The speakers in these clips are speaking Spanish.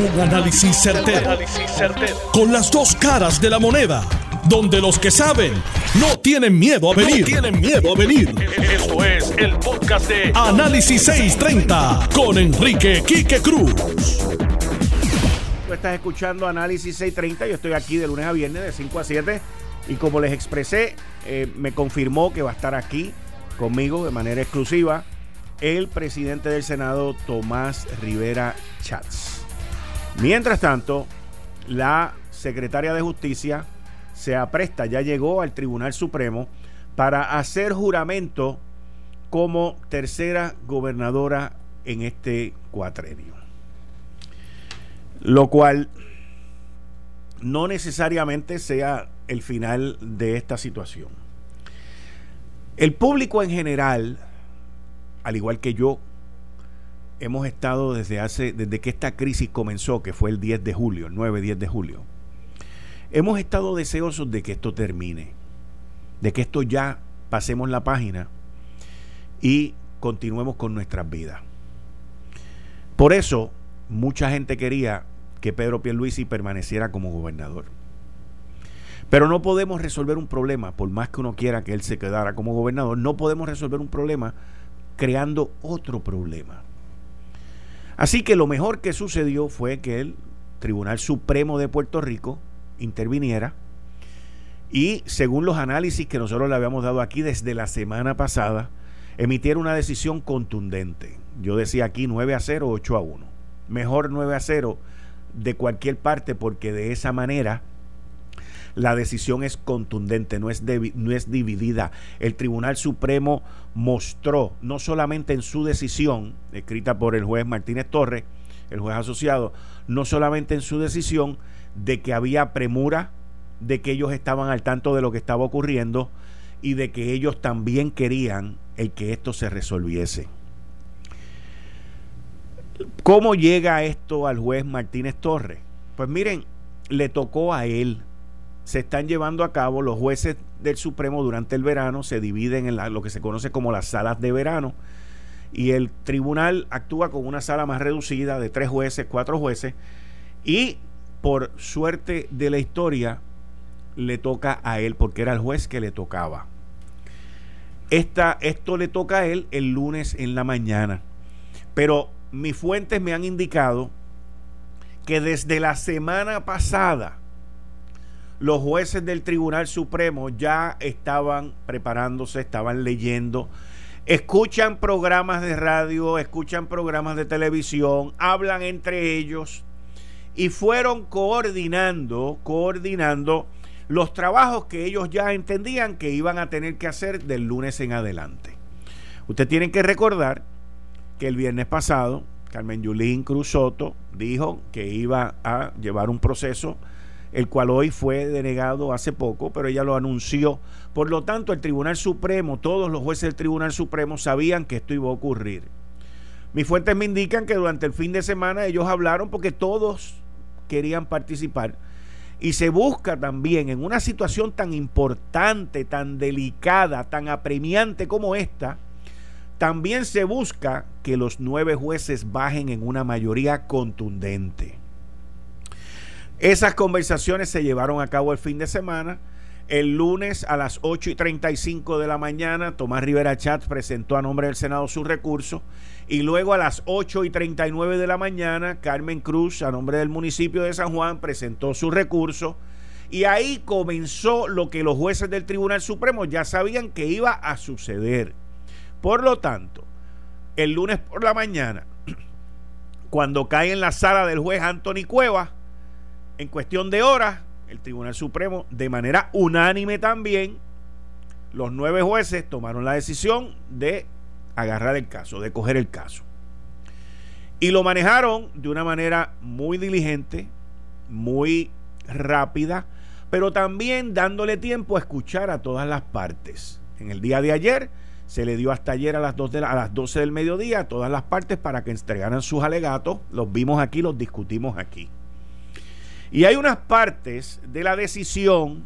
Un análisis certero, Con las dos caras de la moneda. Donde los que saben no tienen miedo a venir. tienen miedo a venir. Esto es el podcast de Análisis 630 con Enrique Quique Cruz. Tú estás escuchando Análisis 630. Yo estoy aquí de lunes a viernes de 5 a 7. Y como les expresé, eh, me confirmó que va a estar aquí conmigo de manera exclusiva el presidente del Senado, Tomás Rivera Chats. Mientras tanto, la secretaria de Justicia se apresta, ya llegó al Tribunal Supremo para hacer juramento como tercera gobernadora en este cuatrenio. Lo cual no necesariamente sea el final de esta situación. El público en general al igual que yo, hemos estado desde hace, desde que esta crisis comenzó, que fue el 10 de julio, el 9-10 de julio, hemos estado deseosos de que esto termine, de que esto ya pasemos la página y continuemos con nuestras vidas. Por eso, mucha gente quería que Pedro Pierluisi permaneciera como gobernador. Pero no podemos resolver un problema, por más que uno quiera que él se quedara como gobernador, no podemos resolver un problema creando otro problema. Así que lo mejor que sucedió fue que el Tribunal Supremo de Puerto Rico interviniera y según los análisis que nosotros le habíamos dado aquí desde la semana pasada, emitiera una decisión contundente. Yo decía aquí 9 a 0, 8 a 1. Mejor 9 a 0 de cualquier parte porque de esa manera la decisión es contundente, no es, no es dividida. El Tribunal Supremo mostró, no solamente en su decisión, escrita por el juez Martínez Torres, el juez asociado, no solamente en su decisión de que había premura, de que ellos estaban al tanto de lo que estaba ocurriendo y de que ellos también querían el que esto se resolviese. ¿Cómo llega esto al juez Martínez Torres? Pues miren, le tocó a él se están llevando a cabo los jueces del Supremo durante el verano, se dividen en lo que se conoce como las salas de verano y el tribunal actúa con una sala más reducida de tres jueces, cuatro jueces y por suerte de la historia le toca a él porque era el juez que le tocaba. Esta, esto le toca a él el lunes en la mañana. Pero mis fuentes me han indicado que desde la semana pasada los jueces del Tribunal Supremo ya estaban preparándose, estaban leyendo, escuchan programas de radio, escuchan programas de televisión, hablan entre ellos y fueron coordinando, coordinando los trabajos que ellos ya entendían que iban a tener que hacer del lunes en adelante. Usted tiene que recordar que el viernes pasado Carmen Yulín Cruz Soto dijo que iba a llevar un proceso el cual hoy fue denegado hace poco, pero ella lo anunció. Por lo tanto, el Tribunal Supremo, todos los jueces del Tribunal Supremo sabían que esto iba a ocurrir. Mis fuentes me indican que durante el fin de semana ellos hablaron porque todos querían participar. Y se busca también en una situación tan importante, tan delicada, tan apremiante como esta, también se busca que los nueve jueces bajen en una mayoría contundente. Esas conversaciones se llevaron a cabo el fin de semana. El lunes a las 8 y 35 de la mañana, Tomás Rivera Chat presentó a nombre del Senado su recurso. Y luego a las 8 y 39 de la mañana, Carmen Cruz, a nombre del municipio de San Juan, presentó su recurso. Y ahí comenzó lo que los jueces del Tribunal Supremo ya sabían que iba a suceder. Por lo tanto, el lunes por la mañana, cuando cae en la sala del juez Anthony Cuevas, en cuestión de horas, el Tribunal Supremo, de manera unánime también, los nueve jueces tomaron la decisión de agarrar el caso, de coger el caso. Y lo manejaron de una manera muy diligente, muy rápida, pero también dándole tiempo a escuchar a todas las partes. En el día de ayer se le dio hasta ayer a las, de a las 12 del mediodía a todas las partes para que entregaran sus alegatos. Los vimos aquí, los discutimos aquí. Y hay unas partes de la decisión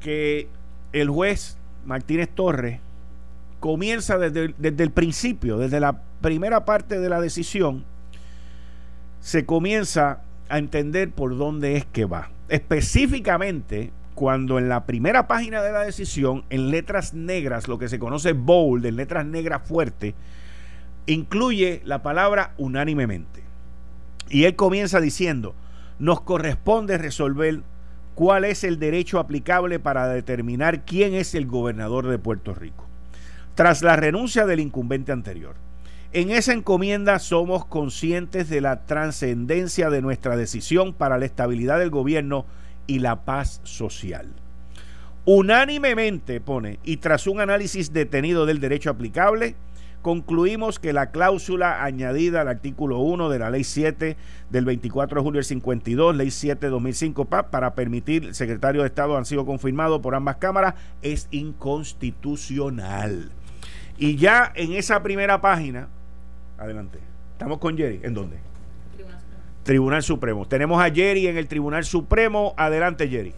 que el juez Martínez Torres comienza desde, desde, el principio, desde la primera parte de la decisión, se comienza a entender por dónde es que va. Específicamente, cuando en la primera página de la decisión, en letras negras, lo que se conoce bold, en letras negras fuertes, incluye la palabra unánimemente. Y él comienza diciendo, nos corresponde resolver cuál es el derecho aplicable para determinar quién es el gobernador de Puerto Rico. Tras la renuncia del incumbente anterior. En esa encomienda somos conscientes de la trascendencia de nuestra decisión para la estabilidad del gobierno y la paz social. Unánimemente pone, y tras un análisis detenido del derecho aplicable, concluimos que la cláusula añadida al artículo 1 de la Ley 7 del 24 de julio del 52, Ley 7 2005 PAP, para permitir el secretario de Estado han sido confirmados por ambas cámaras, es inconstitucional. Y ya en esa primera página, adelante, estamos con Jerry, ¿en dónde? Tribunal Supremo. Tenemos a Jerry en el Tribunal Supremo. Adelante, Jerry.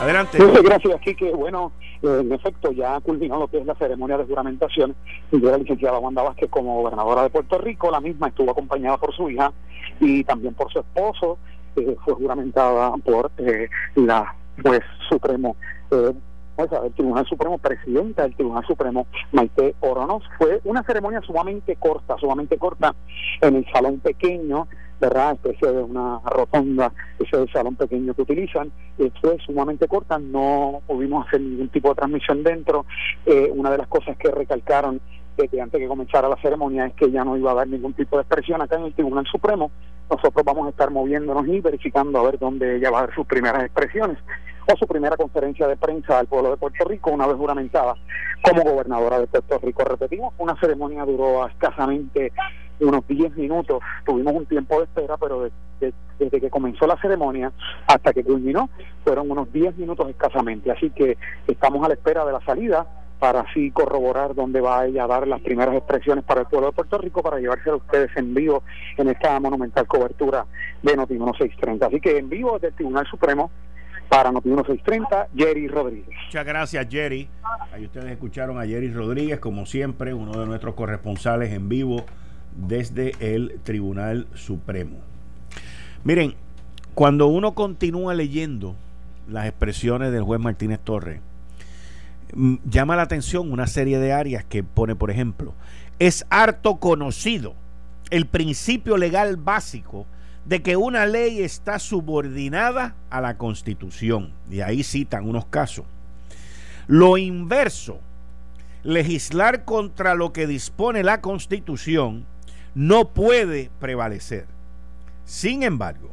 Adelante. Muchas gracias, que Bueno, eh, en efecto, ya culminó lo que es la ceremonia de juramentación de la licenciada Wanda Vázquez como gobernadora de Puerto Rico. La misma estuvo acompañada por su hija y también por su esposo. Eh, fue juramentada por eh, la juez supremo eh, el Tribunal Supremo, presidenta del Tribunal Supremo, Maite Oronos. Fue una ceremonia sumamente corta, sumamente corta, en el salón pequeño, ¿verdad? Especie de una rotonda, ese es el salón pequeño que utilizan. Fue sumamente corta, no pudimos hacer ningún tipo de transmisión dentro. Eh, una de las cosas que recalcaron desde antes que comenzara la ceremonia es que ya no iba a dar ningún tipo de expresión acá en el Tribunal Supremo. Nosotros vamos a estar moviéndonos y verificando a ver dónde ella va a dar sus primeras expresiones o su primera conferencia de prensa al pueblo de Puerto Rico una vez juramentada como gobernadora de Puerto Rico. Repetimos, una ceremonia duró escasamente unos 10 minutos, tuvimos un tiempo de espera, pero desde que comenzó la ceremonia hasta que culminó fueron unos 10 minutos escasamente, así que estamos a la espera de la salida para así corroborar dónde va ella a dar las primeras expresiones para el pueblo de Puerto Rico para llevárselo a ustedes en vivo en esta monumental cobertura de Noti 1630. Así que en vivo desde el Tribunal Supremo para Noti 1630, Jerry Rodríguez. Muchas gracias, Jerry. Ahí ustedes escucharon a Jerry Rodríguez, como siempre, uno de nuestros corresponsales en vivo desde el Tribunal Supremo. Miren, cuando uno continúa leyendo las expresiones del juez Martínez Torres, llama la atención una serie de áreas que pone, por ejemplo, es harto conocido el principio legal básico de que una ley está subordinada a la Constitución. Y ahí citan unos casos. Lo inverso, legislar contra lo que dispone la Constitución no puede prevalecer. Sin embargo,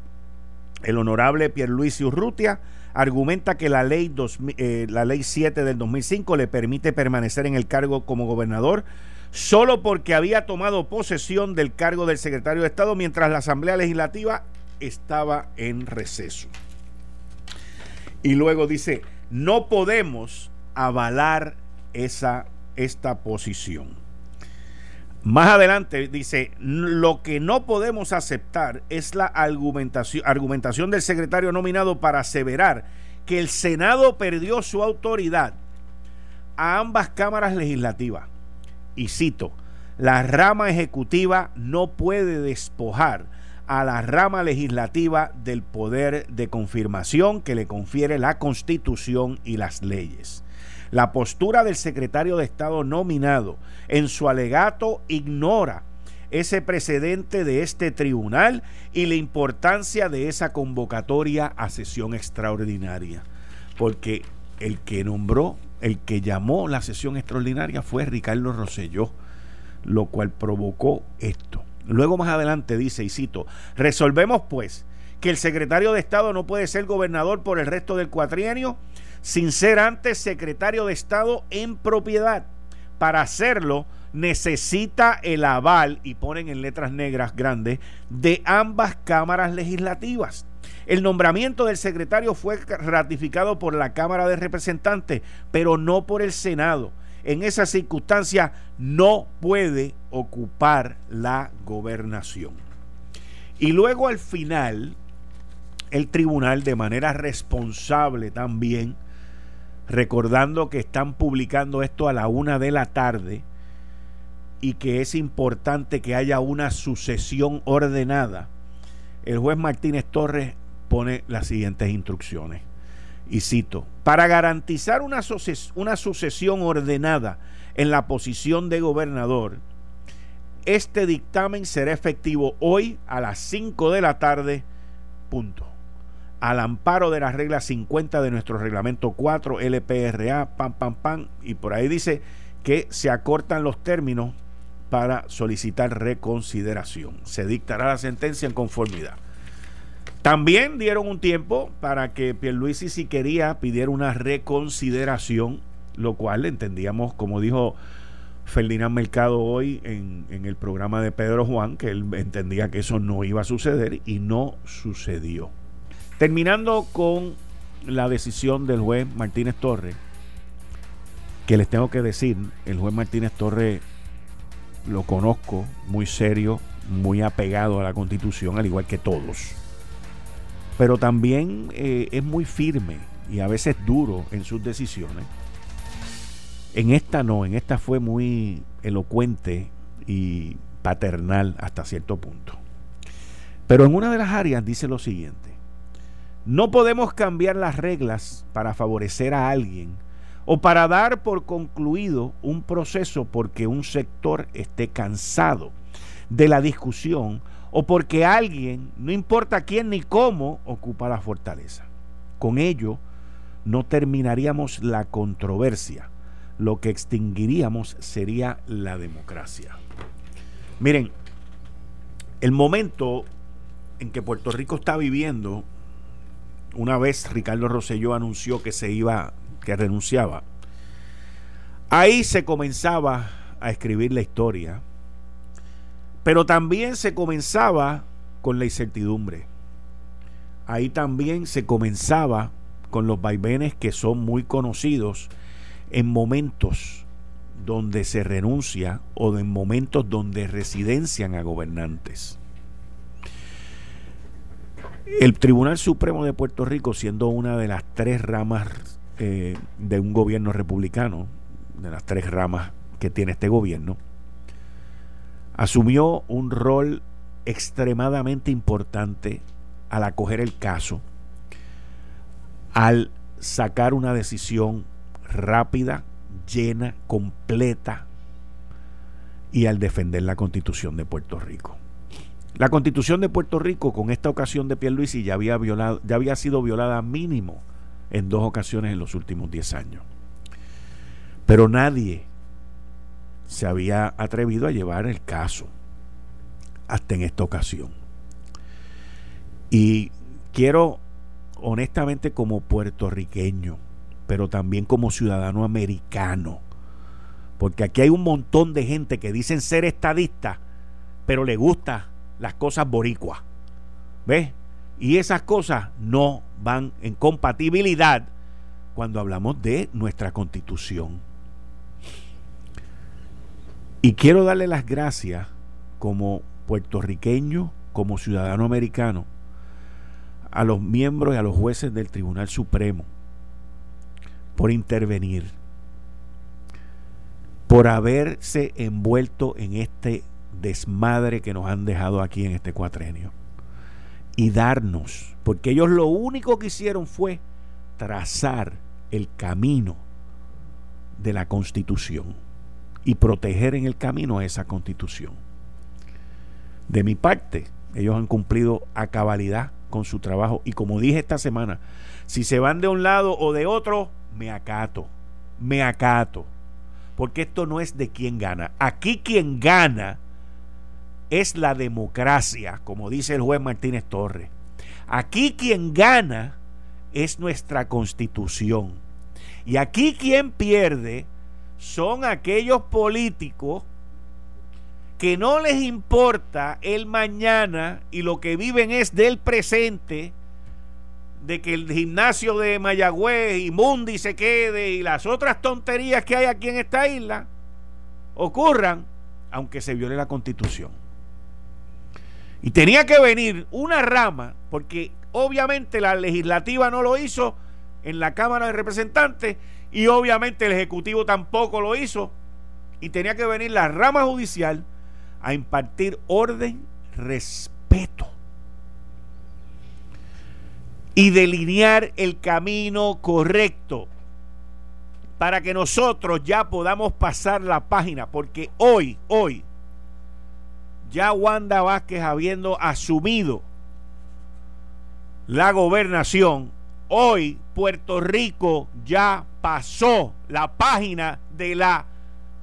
el honorable Pierluisi Urrutia argumenta que la ley, eh, la ley 7 del 2005 le permite permanecer en el cargo como gobernador solo porque había tomado posesión del cargo del secretario de Estado mientras la Asamblea Legislativa estaba en receso. Y luego dice, no podemos avalar esa, esta posición. Más adelante dice, lo que no podemos aceptar es la argumentación, del secretario nominado para aseverar que el Senado perdió su autoridad a ambas cámaras legislativas y cito, la rama ejecutiva no puede despojar a la rama legislativa del poder de confirmación que le confiere la constitución y las leyes. La postura del secretario de Estado nominado en su alegato ignora ese precedente de este tribunal y la importancia de esa convocatoria a sesión extraordinaria. Porque el que nombró el que llamó la sesión extraordinaria fue Ricardo Rosselló, lo cual provocó esto. Luego más adelante dice, y cito, resolvemos pues que el secretario de Estado no puede ser gobernador por el resto del cuatrienio sin ser antes secretario de Estado en propiedad. Para hacerlo necesita el aval, y ponen en letras negras grandes, de ambas cámaras legislativas. El nombramiento del secretario fue ratificado por la Cámara de Representantes, pero no por el Senado. En esa circunstancia no puede ocupar la gobernación. Y luego al final, el tribunal de manera responsable también, recordando que están publicando esto a la una de la tarde, y que es importante que haya una sucesión ordenada, el juez Martínez Torres pone las siguientes instrucciones. Y cito, para garantizar una, sucesión ordenada en la posición de gobernador, este dictamen será efectivo hoy a las 5 de la tarde, punto. Al amparo de la regla 50 de nuestro reglamento 4, LPRA, pam, pam, pam, y por ahí dice que se acortan los términos para solicitar reconsideración. Se dictará la sentencia en conformidad. También dieron un tiempo para que Pierluisi si quería pidiera una reconsideración, lo cual entendíamos, como dijo Ferdinand Mercado hoy en, en, el programa de Pedro Juan, que él entendía que eso no iba a suceder y no sucedió. Terminando con la decisión del juez Martínez Torre, que les tengo que decir, el juez Martínez Torre lo conozco, muy serio, muy apegado a la constitución, al igual que todos. Pero también eh, es muy firme y a veces duro en sus decisiones. En esta no, en esta fue muy elocuente y paternal hasta cierto punto. Pero en una de las áreas dice lo siguiente, no podemos cambiar las reglas para favorecer a alguien o para dar por concluido un proceso porque un sector esté cansado de la discusión o porque alguien, no importa quién ni cómo, ocupa la fortaleza. Con ello, no terminaríamos la controversia. Lo que extinguiríamos sería la democracia. Miren, el momento en que Puerto Rico está viviendo, una vez Ricardo Rosselló anunció que se iba que renunciaba. Ahí se comenzaba a escribir la historia, pero también se comenzaba con la incertidumbre. Ahí también se comenzaba con los vaivenes que son muy conocidos en momentos donde se renuncia o en momentos donde residencian a gobernantes. El Tribunal Supremo de Puerto Rico, siendo una de las tres ramas eh, de un gobierno republicano, de las tres ramas que tiene este gobierno, asumió un rol extremadamente importante al acoger el caso, al sacar una decisión rápida, llena, completa y al defender la constitución de Puerto Rico. La constitución de Puerto Rico con esta ocasión de Pierluisi ya había, violado, ya había sido violada mínimo en dos ocasiones en los últimos 10 años. Pero nadie se había atrevido a llevar el caso hasta en esta ocasión. Y quiero, honestamente, como puertorriqueño, pero también como ciudadano americano, porque aquí hay un montón de gente que dicen ser estadistas, pero le gustan las cosas boricuas. ¿Ves? Y esas cosas no van en compatibilidad cuando hablamos de nuestra constitución. Y quiero darle las gracias como puertorriqueño, como ciudadano americano, a los miembros y a los jueces del Tribunal Supremo por intervenir, por haberse envuelto en este desmadre que nos han dejado aquí en este cuatrenio y darnos, porque ellos lo único que hicieron fue trazar el camino de la constitución y proteger en el camino esa constitución. De mi parte, ellos han cumplido a cabalidad con su trabajo y como dije esta semana, si se van de un lado o de otro, me acato, me acato, porque esto no es de quien gana. Aquí quien gana es la democracia, como dice el juez Martínez Torres. Aquí quien gana es nuestra constitución. Y aquí quien pierde son aquellos políticos que no les importa el mañana y lo que viven es del presente, de que el gimnasio de Mayagüez y Mundi se quede y las otras tonterías que hay aquí en esta isla ocurran, aunque se viole la constitución. Y tenía que venir una rama, porque obviamente la legislativa no lo hizo en la Cámara de Representantes y obviamente el Ejecutivo tampoco lo hizo. Y tenía que venir la rama judicial a impartir orden, respeto y delinear el camino correcto para que nosotros ya podamos pasar la página, porque hoy, hoy, ya Wanda Vázquez habiendo asumido la gobernación, hoy Puerto Rico ya pasó la página de la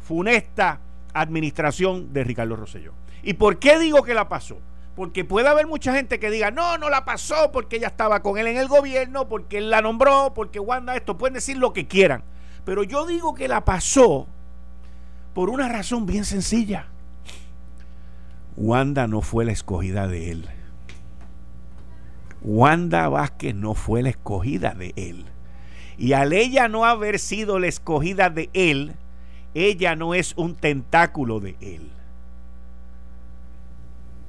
funesta administración de Ricardo Rosselló. ¿Y por qué digo que la pasó? Porque puede haber mucha gente que diga, no, no la pasó porque ella estaba con él en el gobierno, porque él la nombró, porque Wanda esto, pueden decir lo que quieran. Pero yo digo que la pasó por una razón bien sencilla. Wanda no fue la escogida de él. Wanda Vázquez no fue la escogida de él. Y al ella no haber sido la escogida de él, ella no es un tentáculo de él.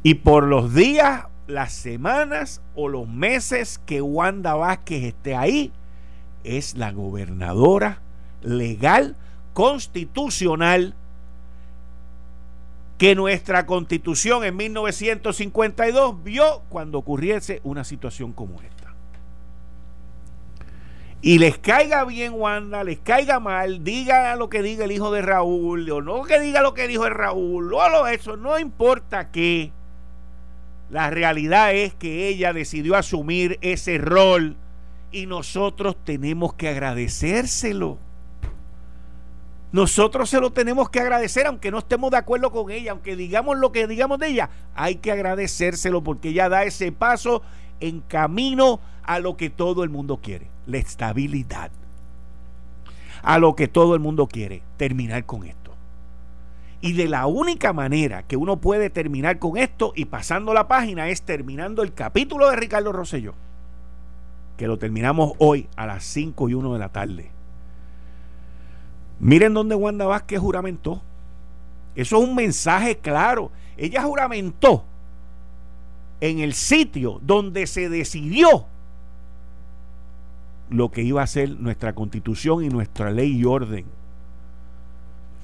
Y por los días, las semanas o los meses que Wanda Vázquez esté ahí, es la gobernadora legal, constitucional, que nuestra constitución en 1952 vio cuando ocurriese una situación como esta. Y les caiga bien Wanda, les caiga mal, diga lo que diga el hijo de Raúl, o no que diga lo que dijo el Raúl, o lo eso, no importa qué. La realidad es que ella decidió asumir ese rol y nosotros tenemos que agradecérselo. Nosotros se lo tenemos que agradecer, aunque no estemos de acuerdo con ella, aunque digamos lo que digamos de ella, hay que agradecérselo porque ella da ese paso en camino a lo que todo el mundo quiere, la estabilidad. A lo que todo el mundo quiere, terminar con esto. Y de la única manera que uno puede terminar con esto y pasando la página es terminando el capítulo de Ricardo Rosselló, que lo terminamos hoy a las 5 y 1 de la tarde. Miren dónde Wanda Vázquez juramentó. Eso es un mensaje claro. Ella juramentó en el sitio donde se decidió lo que iba a ser nuestra constitución y nuestra ley y orden.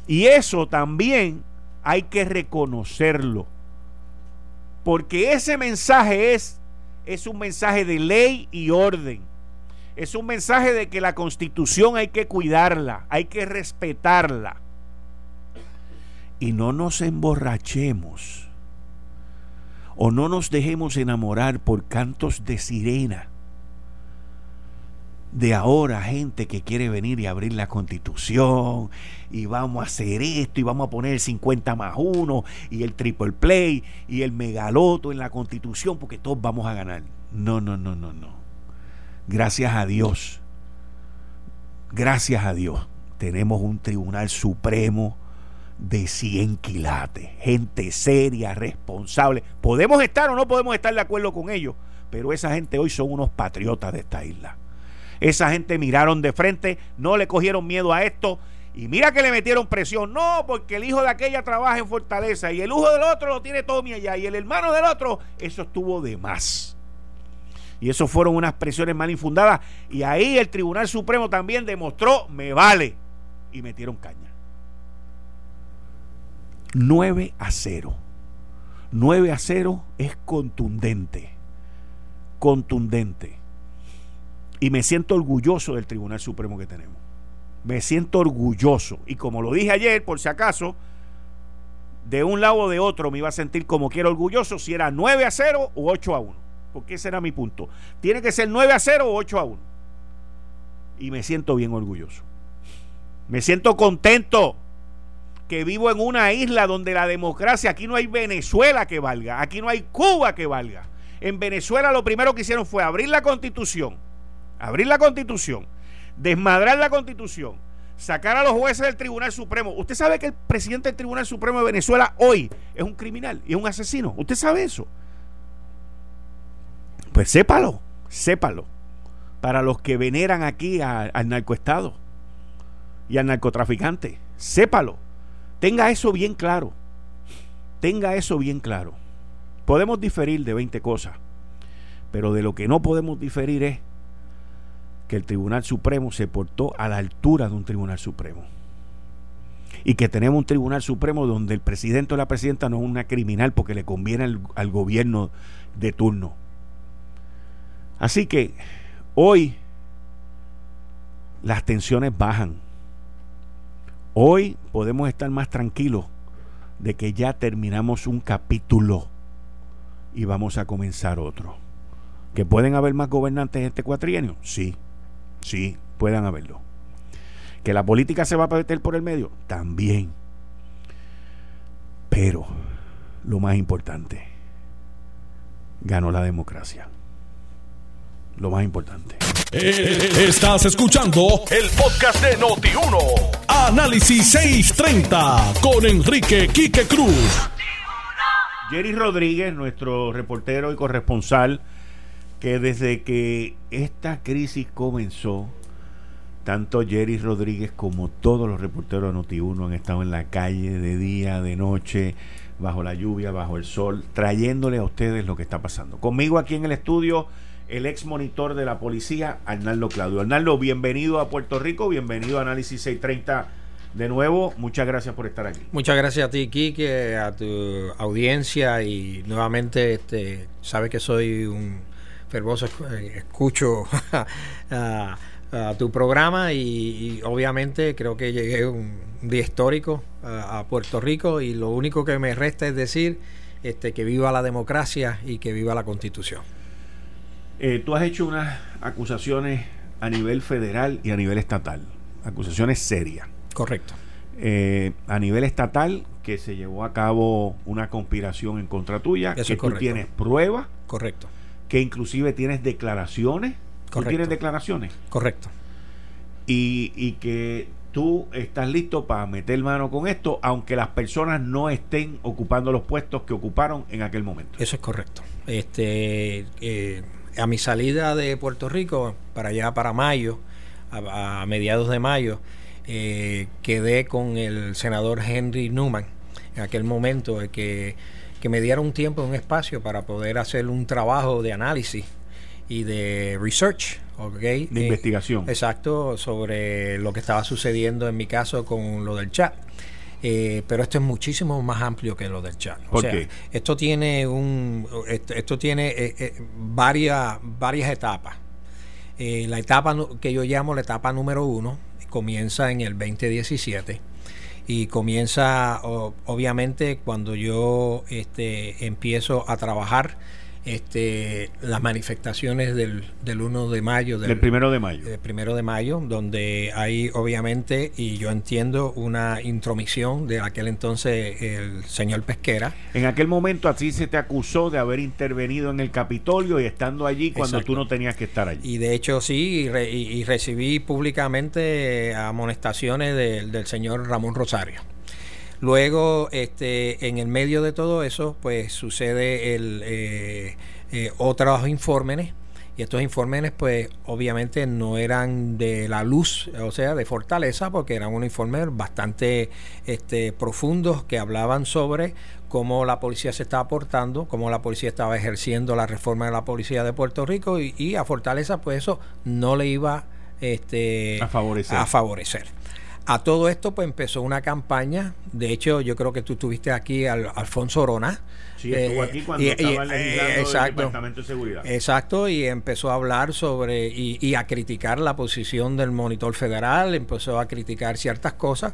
Y eso también hay que reconocerlo. Porque ese mensaje es, es un mensaje de ley y orden es un mensaje de que la constitución hay que cuidarla, hay que respetarla. Y no nos emborrachemos o no nos dejemos enamorar por cantos de sirena de ahora gente que quiere venir y abrir la constitución y vamos a hacer esto y vamos a poner el 50 más 1 y el triple play y el megaloto en la constitución porque todos vamos a ganar. No, no, no, no, no. Gracias a Dios, gracias a Dios, tenemos un tribunal supremo de 100 quilates, gente seria, responsable. Podemos estar o no podemos estar de acuerdo con ellos, pero esa gente hoy son unos patriotas de esta isla. Esa gente miraron de frente, no le cogieron miedo a esto. Y mira que le metieron presión. No, porque el hijo de aquella trabaja en Fortaleza y el hijo del otro lo tiene Tommy allá y el hermano del otro, eso estuvo de más. Y eso fueron unas presiones mal infundadas. Y ahí el Tribunal Supremo también demostró, me vale. Y metieron caña. 9 a 0. 9 a 0 es contundente. Contundente. Y me siento orgulloso del Tribunal Supremo que tenemos. Me siento orgulloso. Y como lo dije ayer, por si acaso, de un lado o de otro me iba a sentir como quiera orgulloso si era 9 a 0 u 8 a 1 porque ese era mi punto. Tiene que ser 9 a 0 o 8 a 1. Y me siento bien orgulloso. Me siento contento que vivo en una isla donde la democracia, aquí no hay Venezuela que valga, aquí no hay Cuba que valga. En Venezuela lo primero que hicieron fue abrir la constitución, abrir la constitución, desmadrar la constitución, sacar a los jueces del Tribunal Supremo. Usted sabe que el presidente del Tribunal Supremo de Venezuela hoy es un criminal y es un asesino. Usted sabe eso. Pues sépalo, sépalo. Para los que veneran aquí al narcoestado y al narcotraficante, sépalo. Tenga eso bien claro. Tenga eso bien claro. Podemos diferir de 20 cosas, pero de lo que no podemos diferir es que el Tribunal Supremo se portó a la altura de un Tribunal Supremo. y que tenemos un tribunal supremo donde el presidente o la presidenta no es una criminal porque le conviene al, al gobierno de turno. Así que hoy las tensiones bajan. Hoy podemos estar más tranquilos de que ya terminamos un capítulo y vamos a comenzar otro. ¿Que pueden haber más gobernantes en este cuatrienio? Sí, sí, puedan haberlo. ¿Que la política se va a meter por el medio? También. Pero, lo más importante, ganó la democracia. Lo más importante. Eh, estás escuchando el podcast de Noti1. Análisis 630 con Enrique Quique Cruz. Jerry Rodríguez, nuestro reportero y corresponsal, que desde que esta crisis comenzó, tanto Jerry Rodríguez como todos los reporteros de Noti1 han estado en la calle de día, de noche, bajo la lluvia, bajo el sol, trayéndole a ustedes lo que está pasando. Conmigo aquí en el estudio, el ex monitor de la policía, Arnaldo Claudio. Arnaldo, bienvenido a Puerto Rico, bienvenido a Análisis 630 de nuevo. Muchas gracias por estar aquí. Muchas gracias a ti, Kike, a tu audiencia y nuevamente este, sabes que soy un fervoso eh, escucho a, tu programa y, obviamente creo que llegué un día histórico a, Puerto Rico y lo único que me resta es decir este, que viva la democracia y que viva la constitución. Eh, tú has hecho unas acusaciones a nivel federal y a nivel estatal, acusaciones serias. Correcto. Eh, a nivel estatal, que se llevó a cabo una conspiración en contra tuya, que tú tienes pruebas. Correcto. Que inclusive tienes declaraciones. ¿Tú tienes declaraciones? Correcto. Y, y que tú estás listo para meter mano con esto, aunque las personas no estén ocupando los puestos que ocuparon en aquel momento. Eso es correcto. Este, eh, a mi salida de Puerto Rico, para allá, para mayo, a, mediados de mayo, eh, quedé con el senador Henry Newman en aquel momento que, que me diera un tiempo, un espacio para poder hacer un trabajo de análisis y de research, De eh, investigación. Exacto, sobre lo que estaba sucediendo en mi caso con lo del chat. Eh, pero esto es muchísimo más amplio que lo del chat. O sea, esto tiene un esto, tiene eh, eh, varias varias etapas. la etapa que yo llamo la etapa número uno comienza en el 2017 y comienza obviamente cuando yo este, empiezo a trabajar este, las manifestaciones del, del 1 de mayo. Del, primero de mayo. Del primero de mayo, donde hay obviamente, y yo entiendo, una intromisión de aquel entonces el señor Pesquera. En aquel momento así se te acusó de haber intervenido en el Capitolio y estando allí cuando tú no tenías que estar allí. Y de hecho sí, y, recibí públicamente amonestaciones del señor Ramón Rosario. Luego, este, en el medio de todo eso, pues sucede el, eh, eh, otros informes y estos informes, pues obviamente no eran de la luz, o sea, de fortaleza, porque eran unos informes bastante este, profundos que hablaban sobre cómo la policía se estaba aportando, cómo la policía estaba ejerciendo la reforma de la policía de Puerto Rico y, a Fortaleza, pues eso no le iba este, a favorecer. A favorecer. A todo esto pues empezó una campaña, de hecho yo creo que tú estuviste aquí al Alfonso Orona. Sí, estuvo aquí cuando estaba legislando el Departamento de Seguridad. Exacto, y empezó a hablar sobre y, a criticar la posición del monitor federal, empezó a criticar ciertas cosas.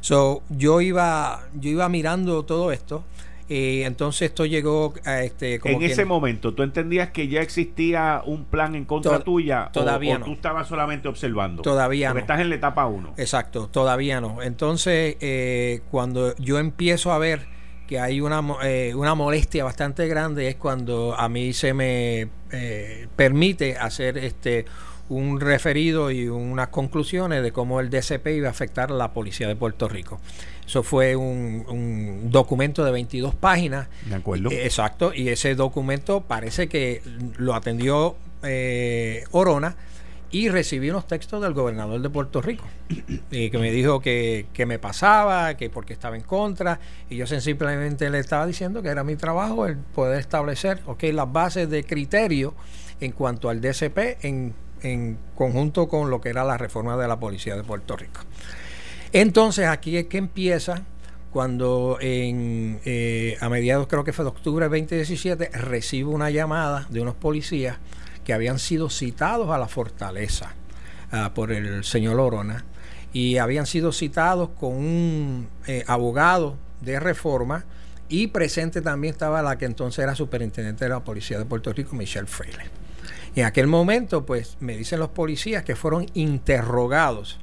So, yo iba yo iba mirando todo esto y entonces esto llegó a este. en ese momento, ¿tú entendías que ya existía un plan en contra tuya? Todavía o, no. tú estabas solamente observando? Todavía Porque estás en la etapa 1. Exacto, todavía no. Entonces, eh, cuando yo empiezo a ver que hay una, eh, una molestia bastante grande, es cuando a mí se me eh, permite hacer este un referido y unas conclusiones de cómo el DCP iba a afectar a la policía de Puerto Rico. Eso fue un, documento de 22 páginas. De acuerdo. Exacto, y ese documento parece que lo atendió eh, Orona y recibí unos textos del gobernador de Puerto Rico, y que me dijo que, que, me pasaba, que porque estaba en contra, y yo simplemente le estaba diciendo que era mi trabajo el poder establecer okay, las bases de criterio en cuanto al DCP en, en conjunto con lo que era la reforma de la policía de Puerto Rico. Entonces aquí es que empieza cuando eh, a mediados creo que fue de octubre de 2017 recibo una llamada de unos policías que habían sido citados a la fortaleza ah, por el señor Lorona y habían sido citados con un eh, abogado de reforma y presente también estaba la que entonces era superintendente de la policía de Puerto Rico, Michelle Freire. En aquel momento, pues me dicen los policías que fueron interrogados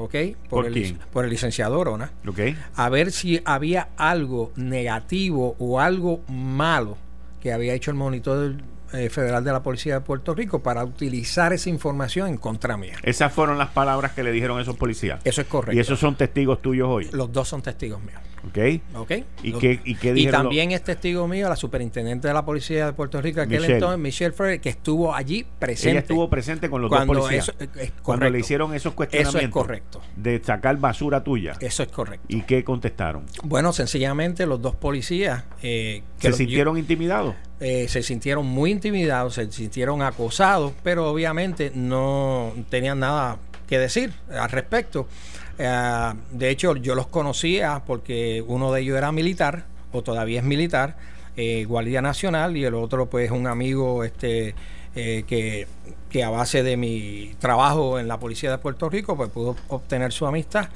¿ok? Por, el, por el licenciado Orona, okay. a ver si había algo negativo o algo malo que había hecho el monitor eh, federal de la Policía de Puerto Rico para utilizar esa información en contra mía. Esas fueron las palabras que le dijeron esos policías. Eso es correcto. ¿Y esos son testigos tuyos hoy? Los dos son testigos míos. ¿Ok? okay. ¿Y, qué, y, qué y también es testigo mío la superintendente de la Policía de Puerto Rico, aquel Michelle. entonces, Michelle Freire, que estuvo allí presente. Ella estuvo presente con los cuando dos policías. Eso, es cuando le hicieron esos cuestionamientos. Eso es correcto. De sacar basura tuya. Eso es correcto. ¿Y qué contestaron? Bueno, sencillamente los dos policías... Eh, que ¿Se sintieron yo, intimidados? Eh, se sintieron muy intimidados, se sintieron acosados, pero obviamente no tenían nada que decir al respecto. Uh, de hecho, yo los conocía porque uno de ellos era militar, o todavía es militar, eh, Guardia Nacional, y el otro, pues, un amigo este, eh, que, que, a base de mi trabajo en la Policía de Puerto Rico, pues pudo obtener su amistad.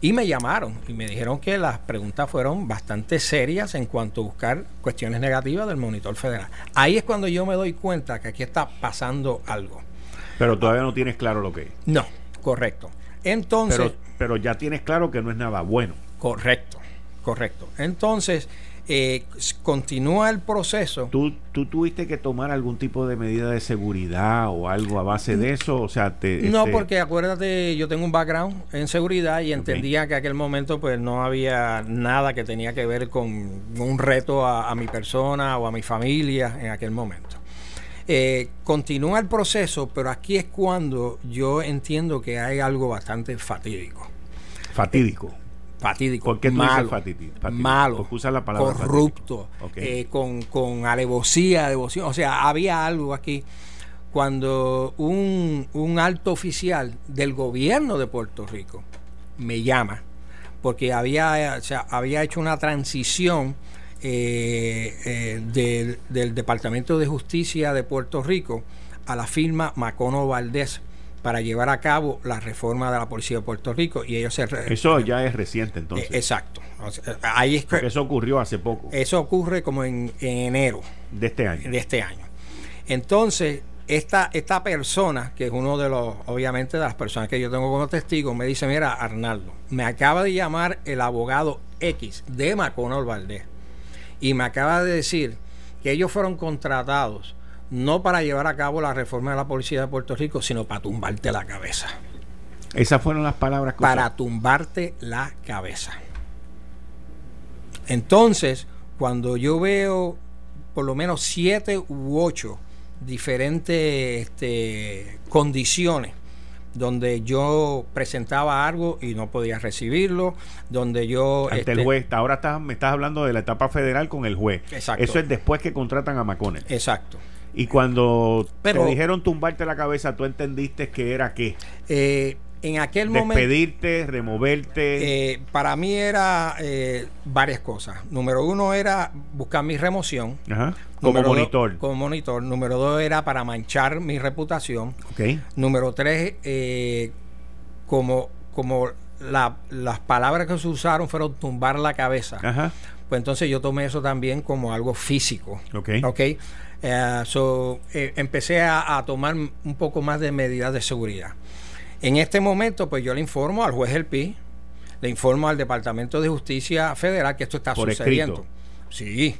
Y me llamaron y me dijeron que las preguntas fueron bastante serias en cuanto a buscar cuestiones negativas del monitor federal. Ahí es cuando yo me doy cuenta que aquí está pasando algo. Pero todavía no tienes claro lo que es. No, correcto. Entonces. Pero, pero, ya tienes claro que no es nada bueno. Correcto, correcto. Entonces, eh, continúa el proceso. ¿Tú, ¿Tú tuviste que tomar algún tipo de medida de seguridad o algo a base de eso? O sea, te, No, este... porque acuérdate, yo tengo un background en seguridad y entendía que aquel momento pues no había nada que tenía que ver con un reto a, a mi persona o a mi familia en aquel momento. Eh, continúa el proceso, pero aquí es cuando yo entiendo que hay algo bastante fatídico. Fatídico. Eh, fatídico. ¿Por qué malo, fatídico? fatídico? malo usa la palabra corrupto, okay. eh, con, con alevosía, devoción. O sea, había algo aquí cuando un, un alto oficial del gobierno de Puerto Rico me llama porque había, o sea, había hecho una transición eh, eh, del, del, Departamento de Justicia de Puerto Rico a la firma Macono Valdés para llevar a cabo la reforma de la Policía de Puerto Rico y ellos se eso ya es reciente entonces. Eh, exacto. O sea, ahí es que, eso ocurrió hace poco. Eso ocurre como en, en, enero de este año. de este año. Entonces esta, esta persona, que es uno de los, obviamente, de las personas que yo tengo como testigo, me dice, mira, Arnaldo, me acaba de llamar el abogado X de Macono Valdés y me acaba de decir que ellos fueron contratados no para llevar a cabo la reforma de la policía de Puerto Rico, sino para tumbarte la cabeza. Esas fueron las palabras que Para usted. tumbarte la cabeza. Entonces, cuando yo veo por lo menos siete u ocho diferentes este, condiciones donde yo presentaba algo y no podía recibirlo, donde yo... Ante este, el juez, ahora estás, me estás hablando de la etapa federal con el juez. Exacto. Eso es después que contratan a Macones. Exacto. Y cuando Pero, te dijeron tumbarte la cabeza, ¿tú entendiste que era qué? Eh, en aquel momento... Despedirte, removerte. Eh, para mí era eh, varias cosas. Número uno era buscar mi remoción. Ajá. Como Número monitor. Dos, como monitor. Número dos era para manchar mi reputación. Okay. Número tres, eh, como, como la, las palabras que se usaron fueron tumbar la cabeza. Ajá. Pues entonces yo tomé eso también como algo físico. Ok. Uh, so, eh, empecé a, a, tomar un poco más de medidas de seguridad. En este momento, pues yo le informo al juez del PI, le informo al Departamento de Justicia Federal que esto está Por sucediendo. Escrito. Sí.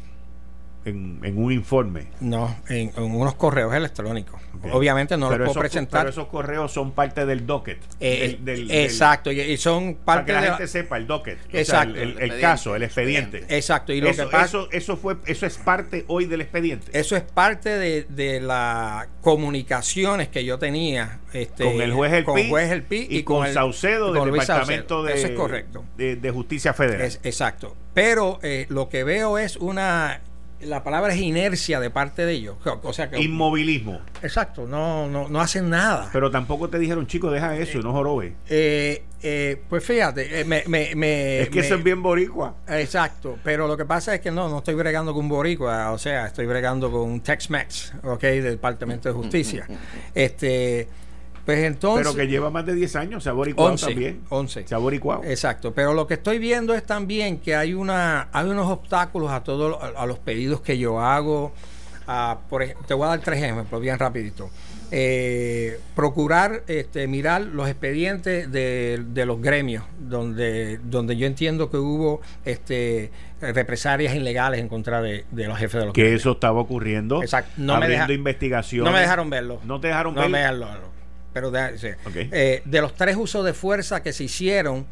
En, en, un informe. No, en, en unos correos electrónicos. Okay. Obviamente no pero los puedo esos, presentar. Pero esos correos son parte del docket. Eh, del, del, exacto, del, y son parte para que la de gente sepa el docket. Exacto. O sea, el, el, el, caso, el expediente. Exacto. Y lo eso, que pasa, eso, eso, fue, eso es parte hoy del expediente. Eso es parte de, de las comunicaciones que yo tenía este, con el juez El con Pi, juez el Pi y, y con, con Saucedo del Departamento Saucedo. de, eso es correcto. de, de Justicia Federal. Es, exacto. Pero eh, lo que veo es una la palabra es inercia de parte de ellos. O sea que, Inmovilismo. Exacto, no, no, no hacen nada. Pero tampoco te dijeron, chico, deja eso y no jorobe. Eh, eh, pues fíjate, eh, me, me, es que eso es bien boricua. Exacto, pero lo que pasa es que no, no estoy bregando con un boricua, o sea, estoy bregando con un Tex-Mex, ¿ok? Del Departamento de Justicia. este... Pues entonces, pero que lleva más de 10 años, se ha boricuado también. 11. Se ha boricuado. Exacto, pero lo que estoy viendo es también que hay una hay unos obstáculos a todos a, los pedidos que yo hago. por te voy a dar tres ejemplos bien rapidito. Eh, procurar este, mirar los expedientes de, los gremios donde donde yo entiendo que hubo este represalias ilegales en contra de, los jefes de los que eso estaba ocurriendo Exacto. no abriendo me investigaciones no me dejaron verlo no te dejaron no me dejaron verlo pero de, eh, de los tres usos de fuerza que se hicieron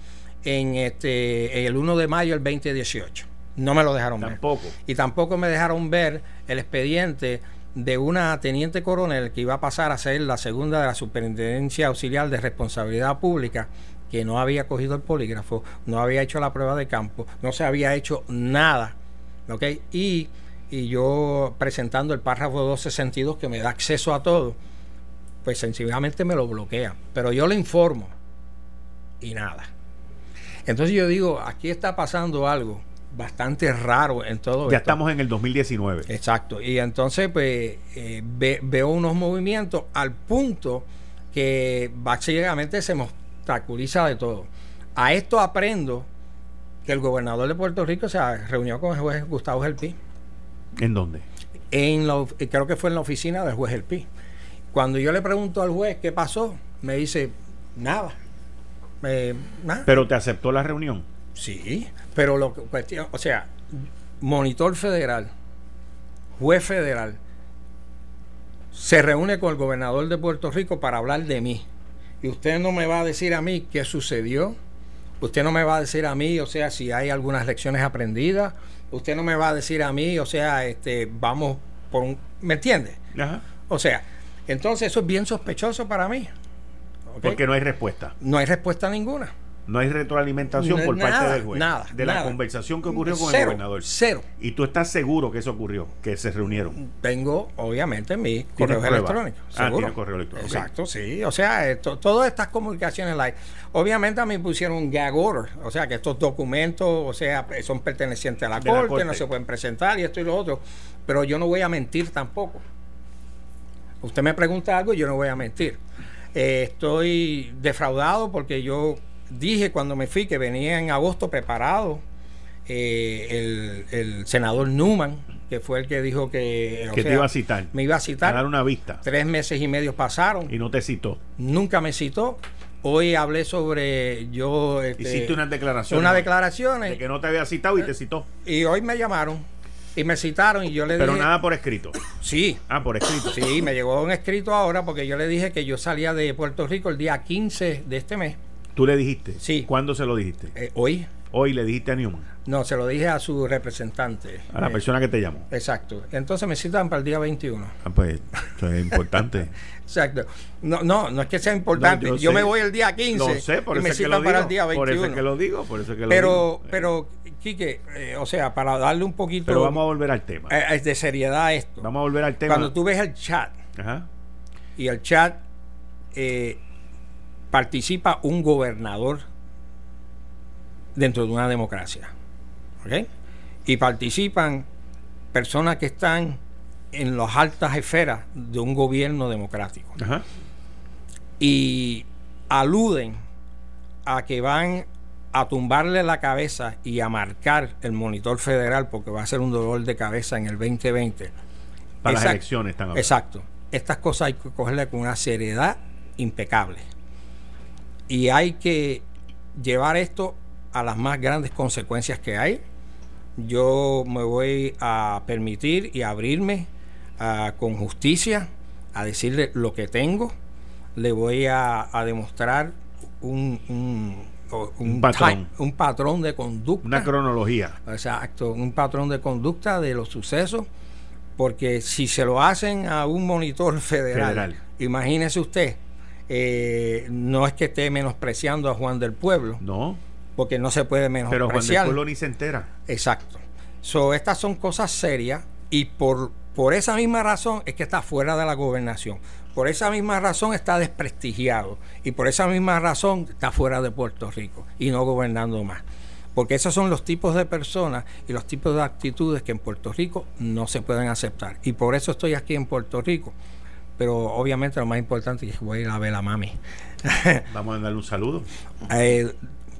en este el 1 de mayo del 2018. No me lo dejaron tampoco. ver. Y tampoco me dejaron ver el expediente de una teniente coronel que iba a pasar a ser la segunda de la Superintendencia Auxiliar de Responsabilidad Pública, que no había cogido el polígrafo, no había hecho la prueba de campo, no se había hecho nada. ¿Ok? Y, y yo presentando el párrafo 262 que me da acceso a todo pues sencillamente me lo bloquean. Pero yo le informo y nada. Entonces yo digo, aquí está pasando algo bastante raro en todo ya estamos en el 2019. Exacto. Y entonces pues eh, veo unos movimientos al punto que básicamente se me obstaculiza de todo. A esto aprendo que el gobernador de Puerto Rico se reunió con el juez Gustavo Gelpi. ¿En dónde? En creo que fue en la oficina del juez Gelpi. Cuando yo le pregunto al juez qué pasó, me dice, nada. ¿Pero te aceptó la reunión? Sí, pero lo que cuestión, o sea, monitor federal, juez federal, se reúne con el gobernador de Puerto Rico para hablar de mí. Y usted no me va a decir a mí qué sucedió. Usted no me va a decir a mí, o sea, si hay algunas lecciones aprendidas. Usted no me va a decir a mí, o sea, este, vamos por un, ¿me entiende? Ajá. O sea, entonces eso es bien sospechoso para mí. Porque no hay respuesta. No hay respuesta ninguna. No hay retroalimentación por parte del juez. Nada. De la conversación que ocurrió con el gobernador. Cero. Y tú estás seguro que eso ocurrió, que se reunieron. Tengo, obviamente, mi correo electrónico. Ah, tiene correo electrónico. Exacto, sí. O sea, todas estas comunicaciones live. Obviamente a mí pusieron un gag order. O sea, que estos documentos, o sea, son pertenecientes a la, corte, no se pueden presentar y esto y lo otro. Pero yo no voy a mentir tampoco. Usted me pregunta algo y yo no voy a mentir. Eh, estoy defraudado porque yo dije cuando me fui que venía en agosto preparado eh, el, senador Newman, que fue el que dijo que... Que te iba a citar. Me iba a citar. A dar una vista. Tres meses y medio pasaron. Y no te citó. Nunca me citó. Hoy hablé sobre yo... Este, Hiciste unas declaraciones. Unas declaraciones. De que no te había citado y te citó. Y hoy me llamaron y me citaron y yo le dije. Pero nada por escrito. Sí. Ah, por escrito. Sí, me llegó un escrito ahora porque yo le dije que yo salía de Puerto Rico el día 15 de este mes. ¿Tú le dijiste? Sí. ¿Cuándo se lo dijiste? Eh, hoy. Hoy le dijiste a Newman. No, se lo dije a su representante. A la eh, persona que te llamó. Exacto. Entonces me citan para el día 21. Ah, pues eso es importante. exacto. No, no, no es que sea importante. yo, me voy el día 15 no sé, por y me citan para el día 21. Por eso es que lo digo, por eso es que lo pero, digo. Pero, Quique, eh, o sea, para darle un poquito... Pero vamos a volver al tema. Eh, es de seriedad a esto. Vamos a volver al tema. Cuando tú ves el chat, Ajá. y el chat participa un gobernador dentro de una democracia. Y participan personas que están en las altas esferas de un gobierno democrático. Y aluden a que van a tumbarle la cabeza y a marcar el monitor federal porque va a ser un dolor de cabeza en el 2020. Para las elecciones están Exacto. Estas cosas hay que cogerle con una seriedad impecable. Y hay que llevar esto a las más grandes consecuencias que hay. Yo me voy a permitir y abrirme con justicia a decirle lo que tengo. Le voy a, demostrar un, un, patrón. un patrón de conducta. Una cronología. Exacto, un patrón de conducta de los sucesos. Porque si se lo hacen a un monitor federal. imagínese usted, eh, no es que esté menospreciando a Juan del Pueblo. No porque no se puede menospreciar. Pero Juan del Pueblo ni se entera. Exacto. So, estas son cosas serias Y por, por esa misma razón es que está fuera de la gobernación. Por esa misma razón está desprestigiado. Y por esa misma razón está fuera de Puerto Rico y no gobernando más. Porque esos son los tipos de personas y los tipos de actitudes que en Puerto Rico no se pueden aceptar. Y por eso estoy aquí en Puerto Rico. Pero obviamente lo más importante es que voy a ir a ver a mami. Vamos a darle un saludo. Eh,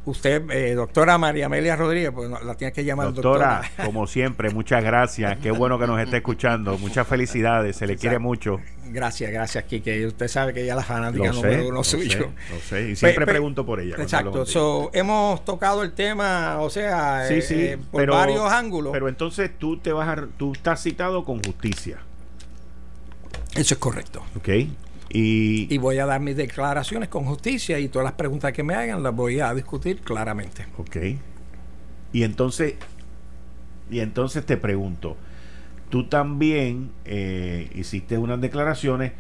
usted, eh, doctora María Amelia Rodríguez, pues la tiene que llamar doctora. Doctora, como siempre, muchas gracias. Qué bueno que nos esté escuchando. Muchas felicidades, se le quiere mucho. Gracias, gracias, Kike. Usted sabe que ella es la fanática número uno suyo. Lo sé, y siempre pregunto por ella. Exacto. hemos tocado el tema, o sea, eh, por varios ángulos. Pero entonces tú te vas a, tú estás citado con justicia. Eso es correcto. Ok. Y, voy a dar mis declaraciones con justicia y todas las preguntas que me hagan las voy a discutir claramente. Ok. Y entonces, y entonces te pregunto, tú también eh, hiciste unas declaraciones